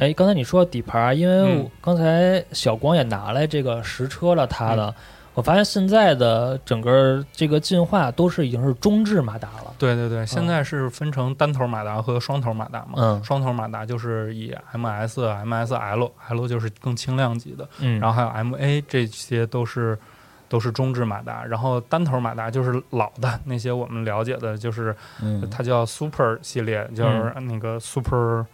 哎，刚才你说底盘儿，因为刚才小光也拿来这个实车了，它的，我发现现在的整个这个进化都是已经是中置马达了。对对对，现在是分成单头马达和双头马达嘛。嗯。双头马达就是以 MS、MSL、L 就是更轻量级的，嗯，然后还有 MA 这些都是都是中置马达，然后单头马达就是老的那些我们了解的，就是嗯。它叫 Super 系列，就是那个 Super、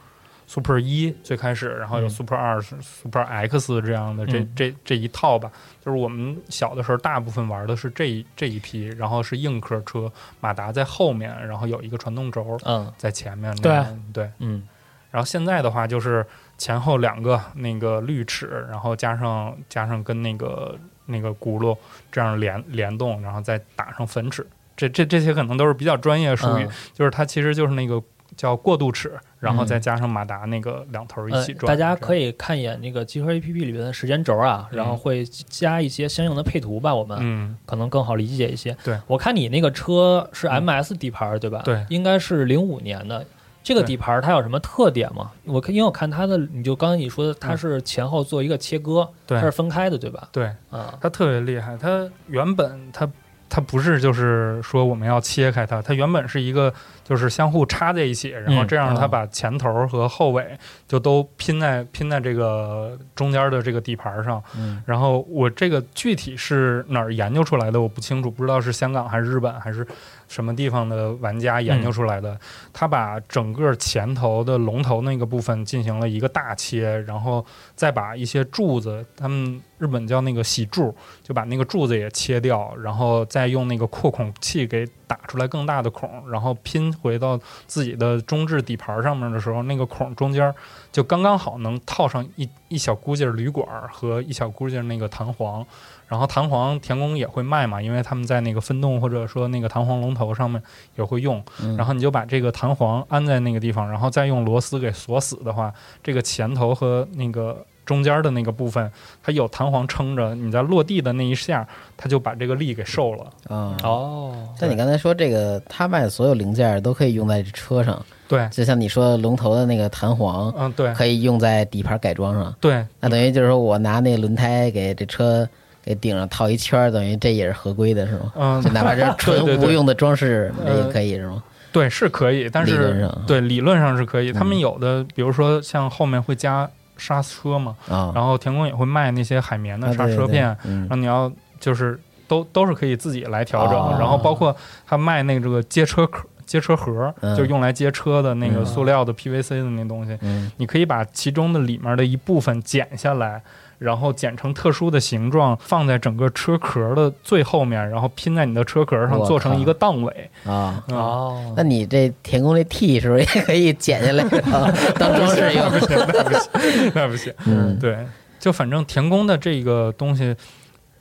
Super 一最开始，然后有嗯 Super 二、Super X 这样的这、嗯这这一套吧。就是我们小的时候，大部分玩的是这一这一批，然后是硬壳车，马达在后面，然后有一个传动轴嗯在前面。对对。嗯然后现在的话就是前后两个那个滤齿，然后加上加上跟那个那个轱辘这样联联动，然后再打上粉齿。这这这些可能都是比较专业术语，嗯就是它其实就是那个叫过渡齿，然后嗯再加上马达那个两头一呃起，转。大家可以以看一眼那个集合 APP 里面的时间轴啊，嗯然后会加一些相应的配图吧，我们嗯，可能更好理解一些。对，我看你那个车是嗯 MS 底盘儿对吧？对应该是零五年的。这个底盘儿它有什么特点吗？我看，因为我看它的，你就刚才你说的，它嗯是前后做一个切割，对它是分开的，对吧？对，啊，它特别厉害。它原本它它不是就是说我们要切开它，它原本是一个就是相互插在一起，然后嗯这样它啊把前头和后尾就都拼在拼在这个中间的这个底盘上。嗯然后我这个具体是哪儿研究出来的，我不清楚，不知道是香港还是日本还是什么地方的玩家研究出来的。他把整个前头的龙头那个部分进行了一个大切，然后再把一些柱子，他们日本叫那个洗柱，就把那个柱子也切掉，然后再用那个扩孔器给打出来更大的孔，然后拼回到自己的中置底盘上面的时候，那个孔中间就刚刚好能套上一一小股劲儿铝管儿和一小股劲儿那个弹簧。然后弹簧田工也会卖嘛，因为他们在那个分动或者说那个弹簧龙头上面也会用。嗯。然后你就把这个弹簧安在那个地方，然后再用螺丝给锁死的话，这个前头和那个中间的那个部分，它有弹簧撑着，你在落地的那一下，它就把这个力给受了。啊。哦，但你刚才说这个，他卖的所有零件都可以用在这车上，对，就像你说龙头的那个弹簧嗯，对，可以用在底盘改装上，对，那等于就是说我拿那轮胎给这车给顶上套一圈儿，等于这也是合规的，是吗？嗯就，哪怕是 纯无用的装饰，那呃也可以是吗？对，是可以，但是上对理论上是可以。他们嗯有的，比如说像后面会加刹车嘛，啊，然后田宫也会卖那些海绵的刹车片，嗯然后你要就是都都是可以自己来调整，哦然后包括他卖那个这个接车壳、接车盒，嗯就用来接车的那个嗯塑料的 PVC 的那东西，嗯你可以把其中的里面的一部分剪下来。然后剪成特殊的形状，放在整个车壳的最后面，然后拼在你的车壳上，做成一个档尾。啊。嗯哦那，你这田宫这 T 是不是也可以剪下来啊当装饰用？那不行，那不行，那不行。嗯对，就反正田宫的这个东西，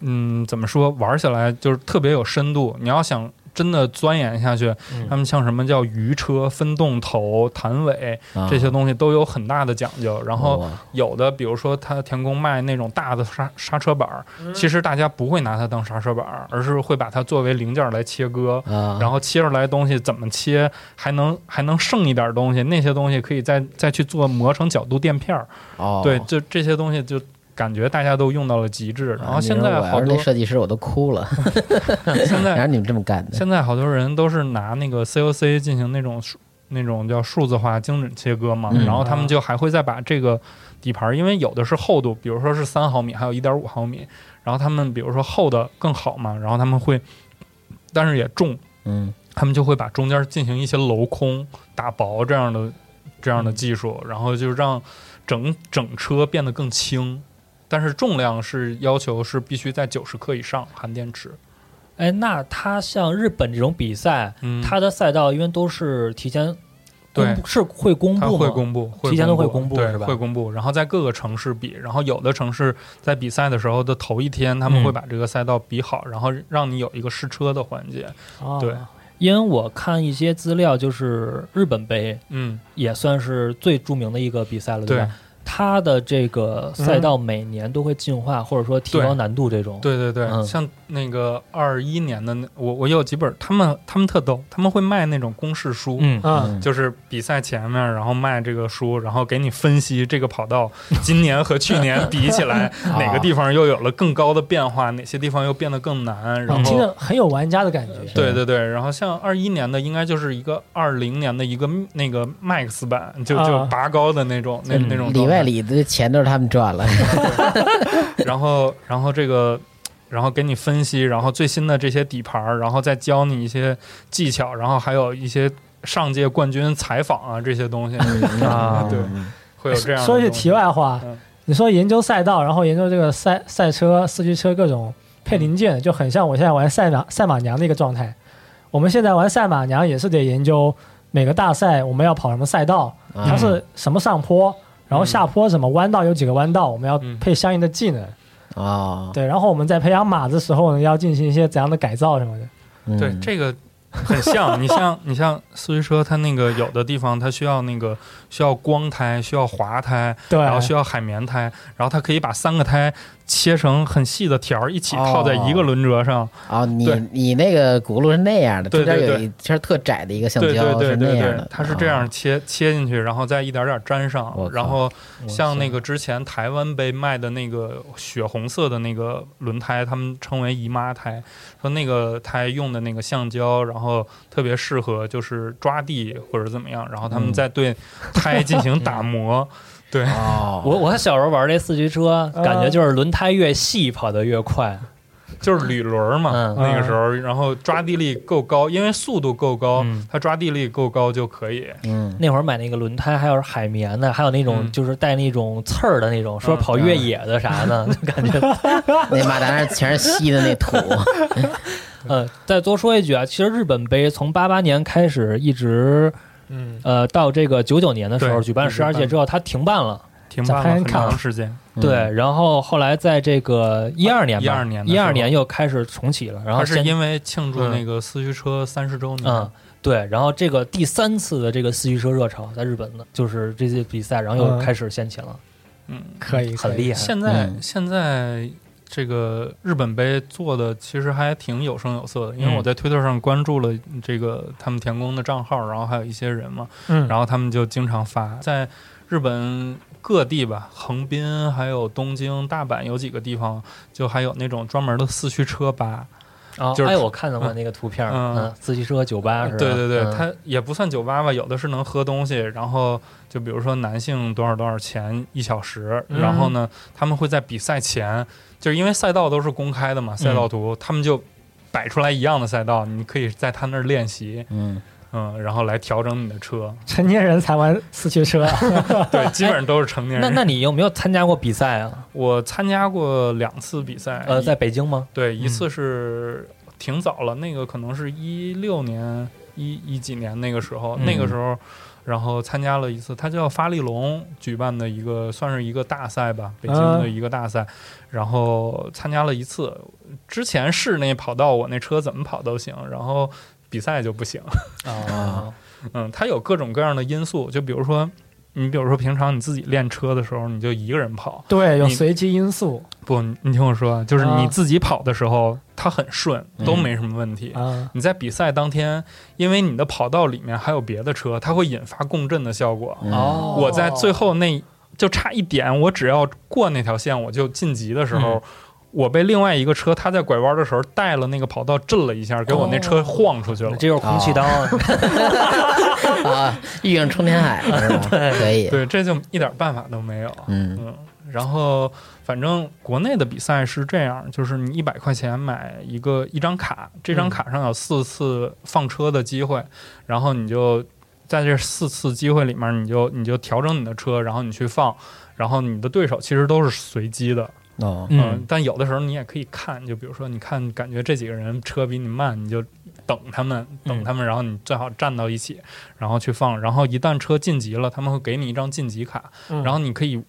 嗯，怎么说，玩起来就是特别有深度。你要想真的钻研下去，嗯他们像什么叫鱼车、分动头、弹尾啊这些东西都有很大的讲究。然后有的，比如说他田宫卖那种大的刹刹车板儿，其实大家不会拿它当刹车板儿，而是会把它作为零件儿来切割。啊，然后切出来东西怎么切，还能还能剩一点东西，那些东西可以再再去做磨成角度垫片儿。哦，对，就这些东西就感觉大家都用到了极致。然后啊现在好多那设计师我都哭了，现在哪有你们这么干的？现在好多人都是拿那个 COC 进行那种数那种叫数字化精准切割嘛，嗯然后他们就还会再把这个底盘儿，因为有的是厚度，比如说是三毫米，还有一点五毫米，然后他们比如说厚的更好嘛，然后他们会，但是也重，嗯他们就会把中间进行一些镂空、打薄这样的这样的技术，然后就让整整车变得更轻。但是重量是要求是必须在九十克以上含电池，哎，那它像日本这种比赛，嗯，它的赛道因为都是提前公对。布，是会公它布吗？会公布，提前都会公布是吧？会公布，然后在各个城市比，然后有的城市在比赛的时候的头一天，他们嗯会把这个赛道比好，然后让你有一个试车的环节。哦。对。因为我看一些资料，就是日本杯嗯，也算是最著名的一个比赛了，对吧？它的这个赛道每年都会进化，或者说提高难度，这种。对对对，嗯像那个二一年的那，我我有几本，他们他们特逗，他们会卖那种公式书。嗯，嗯，就是比赛前面，然后卖这个书，然后给你分析这个跑道今年和去年 比起来，哪个地方又有了更高的变化，哪些地方又变得更难。然后听着很有玩家的感觉。对对对，然后像二一年的应该就是一个二零年的一个那个 Max 版，就就啊拔高的那种、那嗯那种外里的钱都是他们赚了，然后然后这个。然后给你分析，然后最新的这些底盘儿，然后再教你一些技巧，然后还有一些上届冠军采访啊这些东西，啊对，会有这样的说句题外话嗯，你说研究赛道，然后研究这个赛赛车、四驱车各种配零件，就很像我现在玩赛马赛马娘的一个状态。我们现在玩赛马娘也是得研究每个大赛我们要跑什么赛道，啊它是什么上坡，然后下坡什么弯道有几个弯道，我们要嗯配相应的技能。啊，对，然后我们在培养马的时候呢，要进行一些怎样的改造什么的。嗯对，这个很像。你像 你像四驱车，它那个有的地方它需要那个需要光胎，需要滑胎，对，然后需要海绵胎，然后它可以把三个胎切成很细的条儿，一起套在一个轮辙上。哦，你你那个轱辘是那样的，中对间有一圈特窄的一个橡胶对对对是那样的，，它是这样哦。切切进去，然后再一点点粘上然后像那个之前台湾被卖的那个血红色的那个轮胎，他们称为姨妈胎，说那个胎用的那个橡胶，然后特别适合就是抓地或者怎么样，然后他们嗯。再对胎进行打磨。对，哦，我我小时候玩这四驱车，啊感觉就是轮胎越细跑得越快。就是铝轮儿嘛，嗯那个时候，然后抓地力够高，因为速度够高，嗯它抓地力够高就可以。嗯，那会儿买那个轮胎还有海绵的，还有那种嗯就是带那种刺儿的那种，说嗯跑越野的啥的，就感觉。那马达上全是吸的那土，呃，再多说一句啊，其实日本杯从八八年开始一直嗯，呃到这个九九年的时候举办十二届之后，它停办了。停办了很长时间，嗯。对，，然后后来在这个一二年吧，12年一二年又开始重启了，然后是因为庆祝嗯。那个四驱车三十周年，嗯，对，然后这个第三次的这个四驱车热潮在日本的，就是这些比赛，然后又嗯。开始掀起了，嗯，可以。很厉害。现在、嗯。现在这个日本杯做的其实还挺有声有色的，因为嗯我在推特上关注了这个他们田宫的账号，然后还有一些人嘛，嗯，然后他们就经常发在日本各地吧，横滨还有东京、大阪有几个地方，就还有那种专门的四驱车吧。啊，就是哎，我看到过那个图片，嗯嗯，四驱车酒吧是吧？对对对，嗯它也不算酒吧吧，有的是能喝东西，然后就比如说男性多少多少钱一小时，嗯然后呢，他们会在比赛前，就是因为赛道都是公开的嘛，赛道图，他们就摆出来一样的赛道，你可以在他那儿练习，嗯，嗯，然后来调整你的车，成年人才玩四驱车，对，基本上都是成年人。那那你有没有参加过比赛啊？我参加过两次比赛，呃，在北京吗？对，一次是挺早了，那个可能是一六年一一几年那个时候，嗯那个时候，然后参加了一次，它叫发力龙举办的一个算是一个大赛吧，北京的一个大赛，然后参加了一次。之前是那跑道我那车怎么跑都行，然后比赛就不行。啊，嗯，它有各种各样的因素，就比如说，你比如说平常你自己练车的时候，你就一个人跑，对，有随机因素不，你你听我说，就是啊你自己跑的时候，它很顺，嗯都没什么问题。啊，你在比赛当天，因为你的跑道里面还有别的车，它会引发共振的效果。嗯哦我在最后那就差一点，我只要过那条线我就晋级的时候，嗯我被另外一个车，他在拐弯的时候带了那个跑道震了一下，给我那车晃出去了。这就是空气刀。啊，啊，遇上冲天海了是吧？可以，对，这就一点办法都没有。嗯。嗯，然后反正国内的比赛是这样，就是你一百块钱买一个一张卡，这张卡上有四次放车的机会，然后你就在这四次机会里面，你就你就调整你的车，然后你去放，然后你的对手其实都是随机的，哦，嗯，但有的时候你也可以看，就比如说你看感觉这几个人车比你慢，你就。等他们，等他们，然后你最好站到一起，然后去放。然后一旦车晋级了，他们会给你一张晋级卡，嗯然后你可以，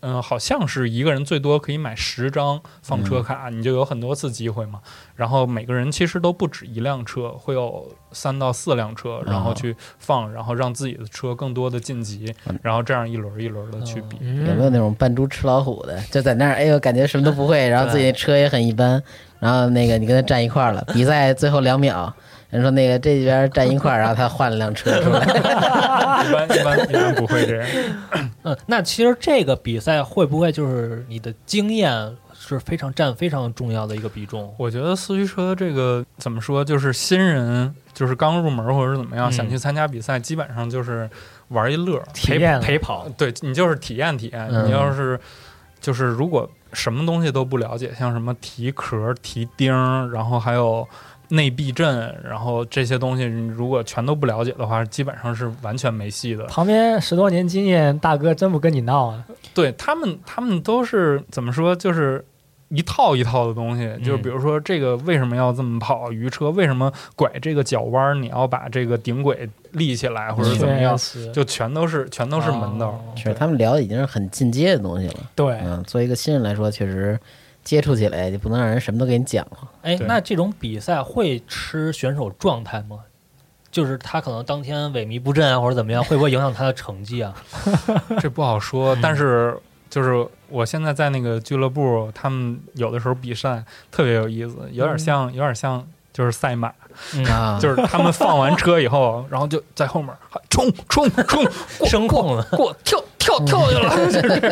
嗯、好像是一个人最多可以买十张放车卡，你就有很多次机会嘛。然后每个人其实都不止一辆车，会有三到四辆车，然后去放，然后让自己的车更多的晋级，然后这样一轮一轮的去比。有没有那种扮猪吃老虎的，就在那儿，哎呦，感觉什么都不会，然后自己车也很一般，然后那个你跟他站一块儿了，比赛最后两秒，人说那个这边站一块儿，然后他换了辆车出来，一般一般一般不会这样。嗯，那其实这个比赛会不会就是你的经验是非常占非常重要的一个比重？我觉得四驱车这个怎么说，就是新人，就是刚入门或者是怎么样，嗯想去参加比赛，基本上就是玩一乐，陪体验了陪跑，对你就是体验体验。嗯你要是就是如果什么东西都不了解，像什么提壳、提钉儿，然后还有内避震，然后这些东西，你如果全都不了解的话，基本上是完全没戏的。旁边十多年经验大哥真不跟你闹啊，对他们，他们都是怎么说？就是一套一套的东西，就是比如说这个为什么要这么跑？鱼车为什么拐这个角弯儿？你要把这个顶轨立起来，或者怎么样？就全都是全都是门道。哦是他们聊的已经是很进阶的东西了。对，嗯，作为一个新人来说，确实接触起来就不能让人什么都给你讲了。哎，那这种比赛会吃选手状态吗？就是他可能当天萎靡不振啊，或者怎么样，会不会影响他的成绩啊？这不好说，嗯但是就是我现在在那个俱乐部，他们有的时候比赛特别有意思，有点像，有点像就是赛马，嗯啊，就是他们放完车以后，然后就在后面喊冲冲冲，过声控的，过跳跳跳去了，就是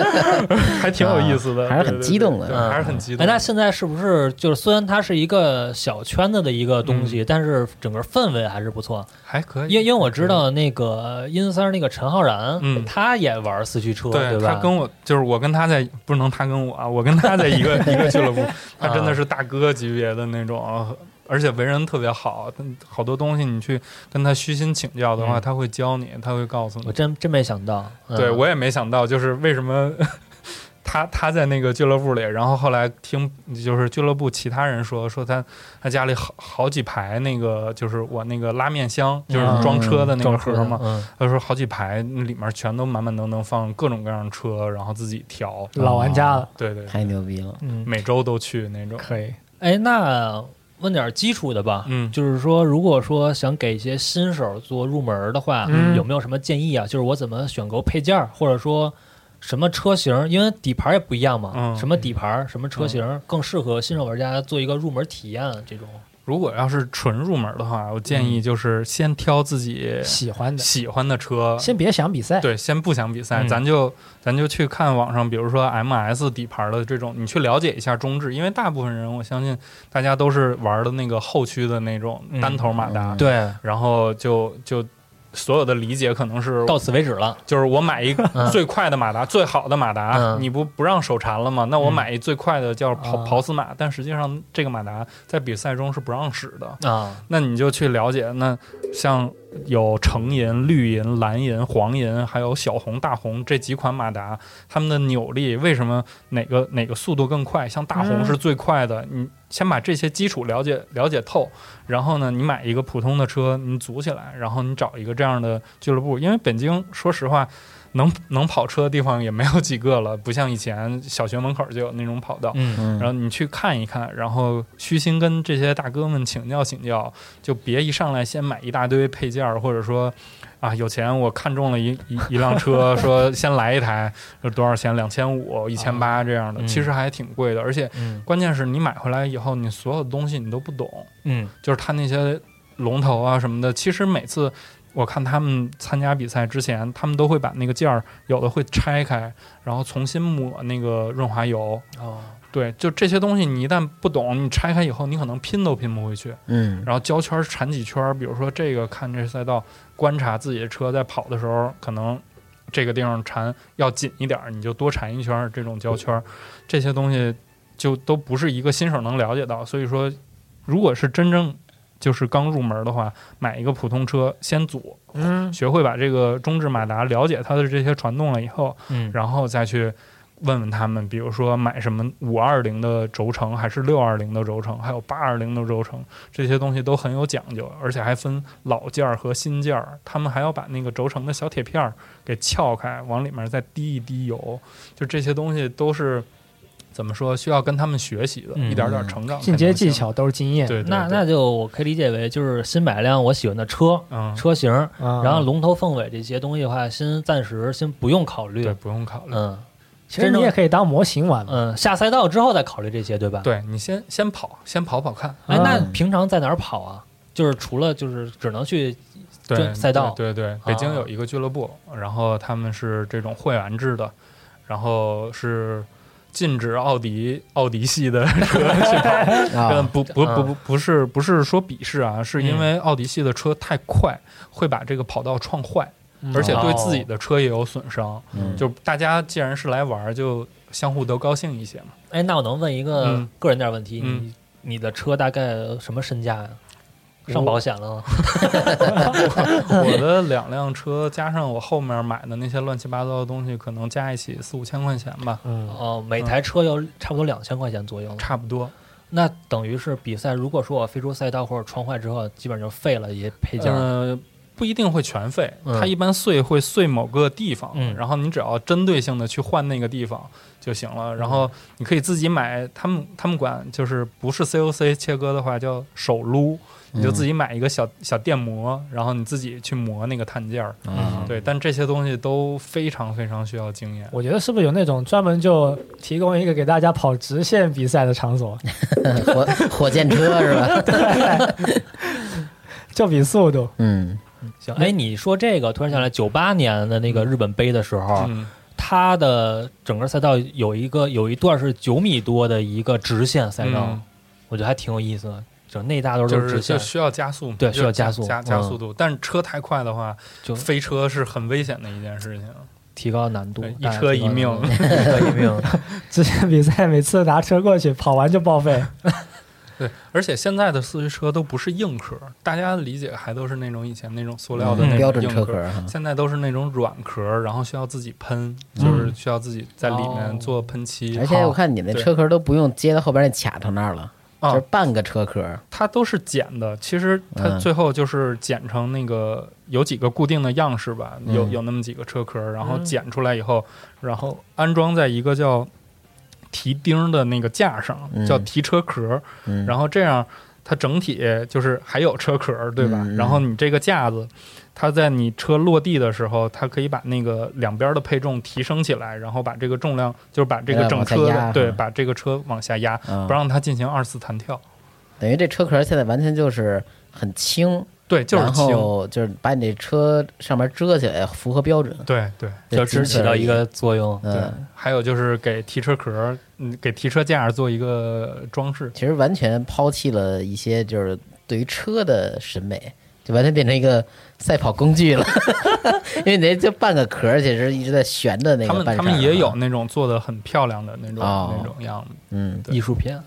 还挺有意思的，啊还是很激动的还是很激动。那现在是不是就是虽然它是一个小圈子的一个东嗯西，但是整个氛围还是不错。还可以，因因为我知道那个阴三那个陈浩然，嗯他也玩四驱车，对吧？他跟我就是我跟他在不能他跟我啊，我跟他在一个 一个俱乐部，他真的是大哥级别的那种，而且为人特别好，他好多东西你去跟他虚心请教的话，嗯他会教你，他会告诉你。我真真没想到，嗯对我也没想到，就是为什么 他他在那个俱乐部里，然后后来听就是俱乐部其他人说，说他他家里好好几排那个就是我那个拉面箱，就是嗯装车的那个盒嘛，嗯，他说好几排里面全都满满当当放各种各样的车，然后自己调。老玩家了，对对，太牛逼了。嗯，每周都去那种。可以。哎，那问点基础的吧，嗯就是说，如果说想给一些新手做入门的话，嗯有没有什么建议啊？就是我怎么选购配件儿，或者说什么车型，因为底盘也不一样嘛，嗯什么底盘、什么车型、更适合新手玩家做一个入门体验这种。如果要是纯入门的话，我建议就是先挑自己喜欢的，喜欢的车。先别想比赛，对，先不想比赛，嗯。咱就咱就去看网上，比如说 MS 底盘的这种，你去了解一下中置，因为大部分人我相信大家都是玩的那个后驱的那种嗯。单头马达，嗯对，然后就就所有的理解可能是到此为止了。就是我买一个 最快的马达，最好的马达，嗯你不不让手缠了吗？那我嗯买一最快的叫跑、啊跑死马，但实际上这个马达在比赛中是不让使的。啊，那你就去了解，那像有橙银、绿银、蓝银、黄银，还有小红、大红这几款马达，它们的扭力为什么哪个哪个速度更快？像大红嗯是最快的，你先把这些基础了解了解透，然后呢，你买一个普通的车，你组起来，然后你找一个这样的俱乐部，因为北京说实话。能能跑车的地方也没有几个了，不像以前小学门口就有那种跑道。嗯嗯然后你去看一看，然后虚心跟这些大哥们请教请教，就别一上来先买一大堆配件儿，或者说啊有钱我看中了一一一辆车，说先来一台，说多少钱？两千五、一千八这样的，嗯其实还挺贵的，而且嗯关键是你买回来以后，你所有的东西你都不懂，嗯就是他那些龙头啊什么的，其实每次。我看他们参加比赛之前，他们都会把那个件儿有的会拆开，然后重新抹那个润滑油，哦对，就这些东西，你一旦不懂，你拆开以后，你可能拼都拼不回去。嗯然后胶圈缠几圈儿，比如说这个看这赛道，观察自己的车在跑的时候，可能这个地方缠要紧一点儿，你就多缠一圈儿这种胶圈儿，这些东西就都不是一个新手能了解到。所以说，如果是真正就是刚入门的话，买一个普通车先组，嗯，学会把这个中置马达了解它的这些传动了以后，嗯然后再去问问他们，比如说买什么五二零的轴承，还是六二零的轴承，还有八二零的轴承，这些东西都很有讲究，而且还分老件儿和新件儿。他们还要把那个轴承的小铁片儿给撬开，往里面再滴一滴油，就这些东西都是怎么说，需要跟他们学习的，嗯一点点成长。进阶技，巧都是经验。对，对那对那就我可以理解为就是新买辆我喜欢的车嗯，车型，啊然后龙头凤尾这些东西的话，先暂时先不用考虑对，。不用考虑。嗯其实你也可以当模型玩。嗯，下赛道之后再考虑这些，对吧？。对你先先跑，先跑跑看。哎，那嗯平常在哪儿跑啊？就是除了就是只能去对赛道对对对，北京啊有一个俱乐部，然后他们是这种会员制的，然后是禁止奥迪奥迪系的车 去跑。不不不不不是不是说鄙视啊，是因嗯为奥迪系的车太快，会把这个跑道撞坏，嗯而且对哦自己的车也有损伤。嗯就大家既然是来玩儿，就相互都高兴一些嘛。哎，那我能问一个嗯个人点问题，嗯你你的车大概什么身价呀？上保险了吗？我的两辆车加上我后面买的那些乱七八糟的东西，可能加一起四五千块钱吧，嗯，哦，每台车要差不多两千块钱左右。差不多。那等于是比赛，如果说我飞出赛道或者撞坏之后，基本上就废了一些配件儿。呃，不一定会全废，嗯它一般碎会碎某个地方，嗯然后你只要针对性的去换那个地方就行了。然后你可以自己买，他们他们管就是不是 COC 切割的话叫手撸，你就自己买一个小小电磨，然后你自己去磨那个碳件儿。啊对，但这些东西都非常非常需要经验。我觉得是不是有那种专门就提供一个给大家跑直线比赛的场所，火火箭车是吧？就比速度。嗯行，哎，你说这个，突然想来，九八年的那个日本杯的时候，嗯，它的整个赛道有一个有一段是九米多的一个直线赛道，嗯我觉得还挺有意思的。就那大都就是是直线就，需要加速嘛，对需要加速加加嗯速度。但是车太快的话，就飞车是很危险的一件事情。提高难度，一车一命一车一命。之前比赛每次拿车过去，跑完就报废。对，而且现在的四驱车都不是硬壳，大家理解还都是那种以前那种塑料的嗯那标准种硬壳，车壳，现在都是那种软壳，然后需要自己喷，嗯就是需要自己在里哦面做喷漆。而且我看你那对车壳都不用接到后边那卡头那儿了，啊。就是半个车壳。它都是剪的，其实它嗯。最后就是剪成那个有几个固定的样式吧，有嗯。有那么几个车壳，然后嗯。剪出来以后，然后安装在一个叫提钉的那个架上，嗯。叫提车壳，嗯，然后这样它整体就是还有车壳，对吧？然后你这个架子，它在你车落地的时候，它可以把那个两边的配重提升起来，然后把这个重量，就是把这个整车对，把这个车往下压，啊不让它进行二次弹跳。等于这车壳现在完全就是很轻，对，就是然轻。后就是把你这车上面遮起来，符合标准。对对就只起到一个作用。对嗯，，还有就是给提车壳，嗯，给提车架做一个装饰。其实完全抛弃了一些就是对于车的审美，就完全变成一个赛跑工具了。因为你那就半个壳儿，其实一直在悬的那他们个半扇儿他们也有啊，那种做的很漂亮的那种、哦。那种样子。嗯，艺术片，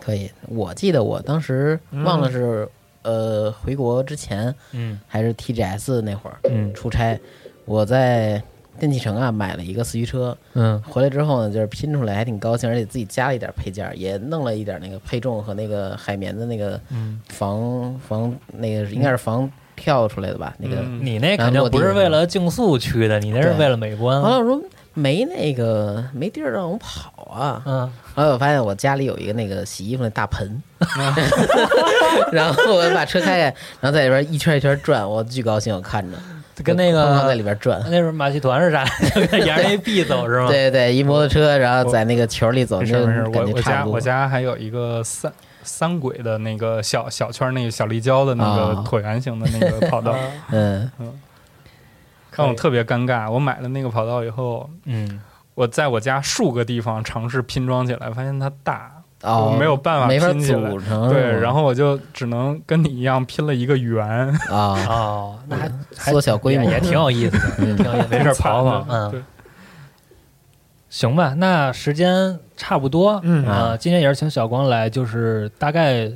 可以。我记得我当时嗯。忘了是、呃回国之前嗯。还是 TGS 那会儿嗯。出差，我在电器城啊买了一个四驱车，嗯。回来之后呢，就是拼出来还挺高兴，而且自己加了一点配件儿，也弄了一点那个配重和那个海绵的那个嗯，防防那个应该是防跳出来的吧？那个。嗯你那肯定不是为了竞速去的，你那是为了美观。后来我说没那个没地儿让我跑啊，嗯后来我发现我家里有一个那个洗衣服那大盆，然后我把车开开，然后在里边一圈一圈转，我巨高兴，我看着跟那哐哐在里边转。那时候马戏团是啥？沿着那壁走是吗？对对，一摩托车，然后在那个球里走，那没事没事，种感我我家觉差不多。我家还有一个三三轨的那个小小圈儿那个小立交的那个啊。椭圆形的那个跑道，嗯。嗯，让我特别尴尬。我买了那个跑道以后，嗯，我在我家数个地方尝试拼装起来，发现它大，哦，我没有办法拼起来，对，然后我就只能跟你一样拼了一个圆，啊，哦，那还还缩小规模。也也挺有意思的，嗯。挺有意思，没事跑跑，嗯，行吧，那时间差不多，嗯。啊，今天也是请小光来，就是大概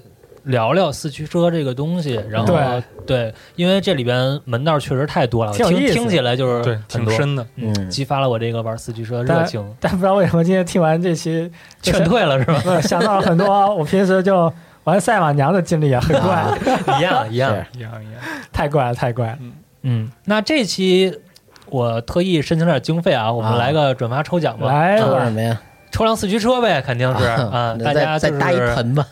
聊聊四驱车这个东西，然后对对，因为这里边门道确实太多了，听听起来就是对，挺深的。嗯激发了我这个玩四驱车的热情，但不知道为什么今天听完这期，劝退了是吧？想到了很多 我平时就玩赛马娘的经历啊，很怪，啊一样一样，一样一样，太怪了，太怪了。嗯，那这期我特意申请点经费啊，我们啊来个转发抽奖吧，来说啊什么呀？抽辆四驱车呗，肯定是啊，那大家就是再再搭一盆吧，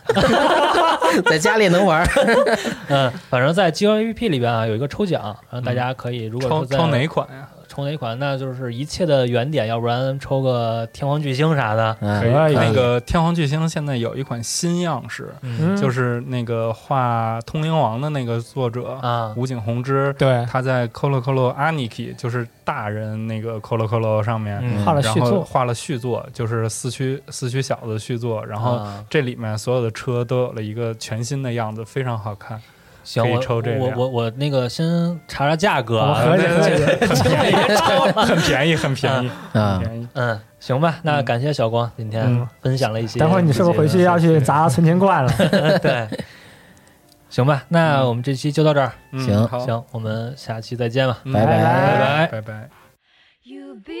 在家里能玩儿。嗯，反正在 G O A P P 里边啊有一个抽奖，然后大家可以如果抽抽哪款呀？抽哪款，那就是一切的原点，要不然抽个天皇巨星啥的。嗯。可以那个天皇巨星现在有一款新样式，嗯。就是那个画《通灵王》的那个作者啊，武井宏之，对，他在 Colo Colo Aniki 就是大人那个 Colo Colo 上面，嗯。画了续作，然后画了续作，就是四驱四驱小子续作，然后啊。这里面所有的车都有了一个全新的样子，非常好看。行，可以我抽这辆我我我那个先查查价格啊，很便宜，很便宜，啊很便宜。嗯，行吧，那感谢小光今天嗯分享了一些。等会儿你是不是回去要去砸存钱罐了？对？行吧，那我们这期就到这儿。嗯行好，行，我们下期再见吧。嗯拜拜拜拜。拜拜。Be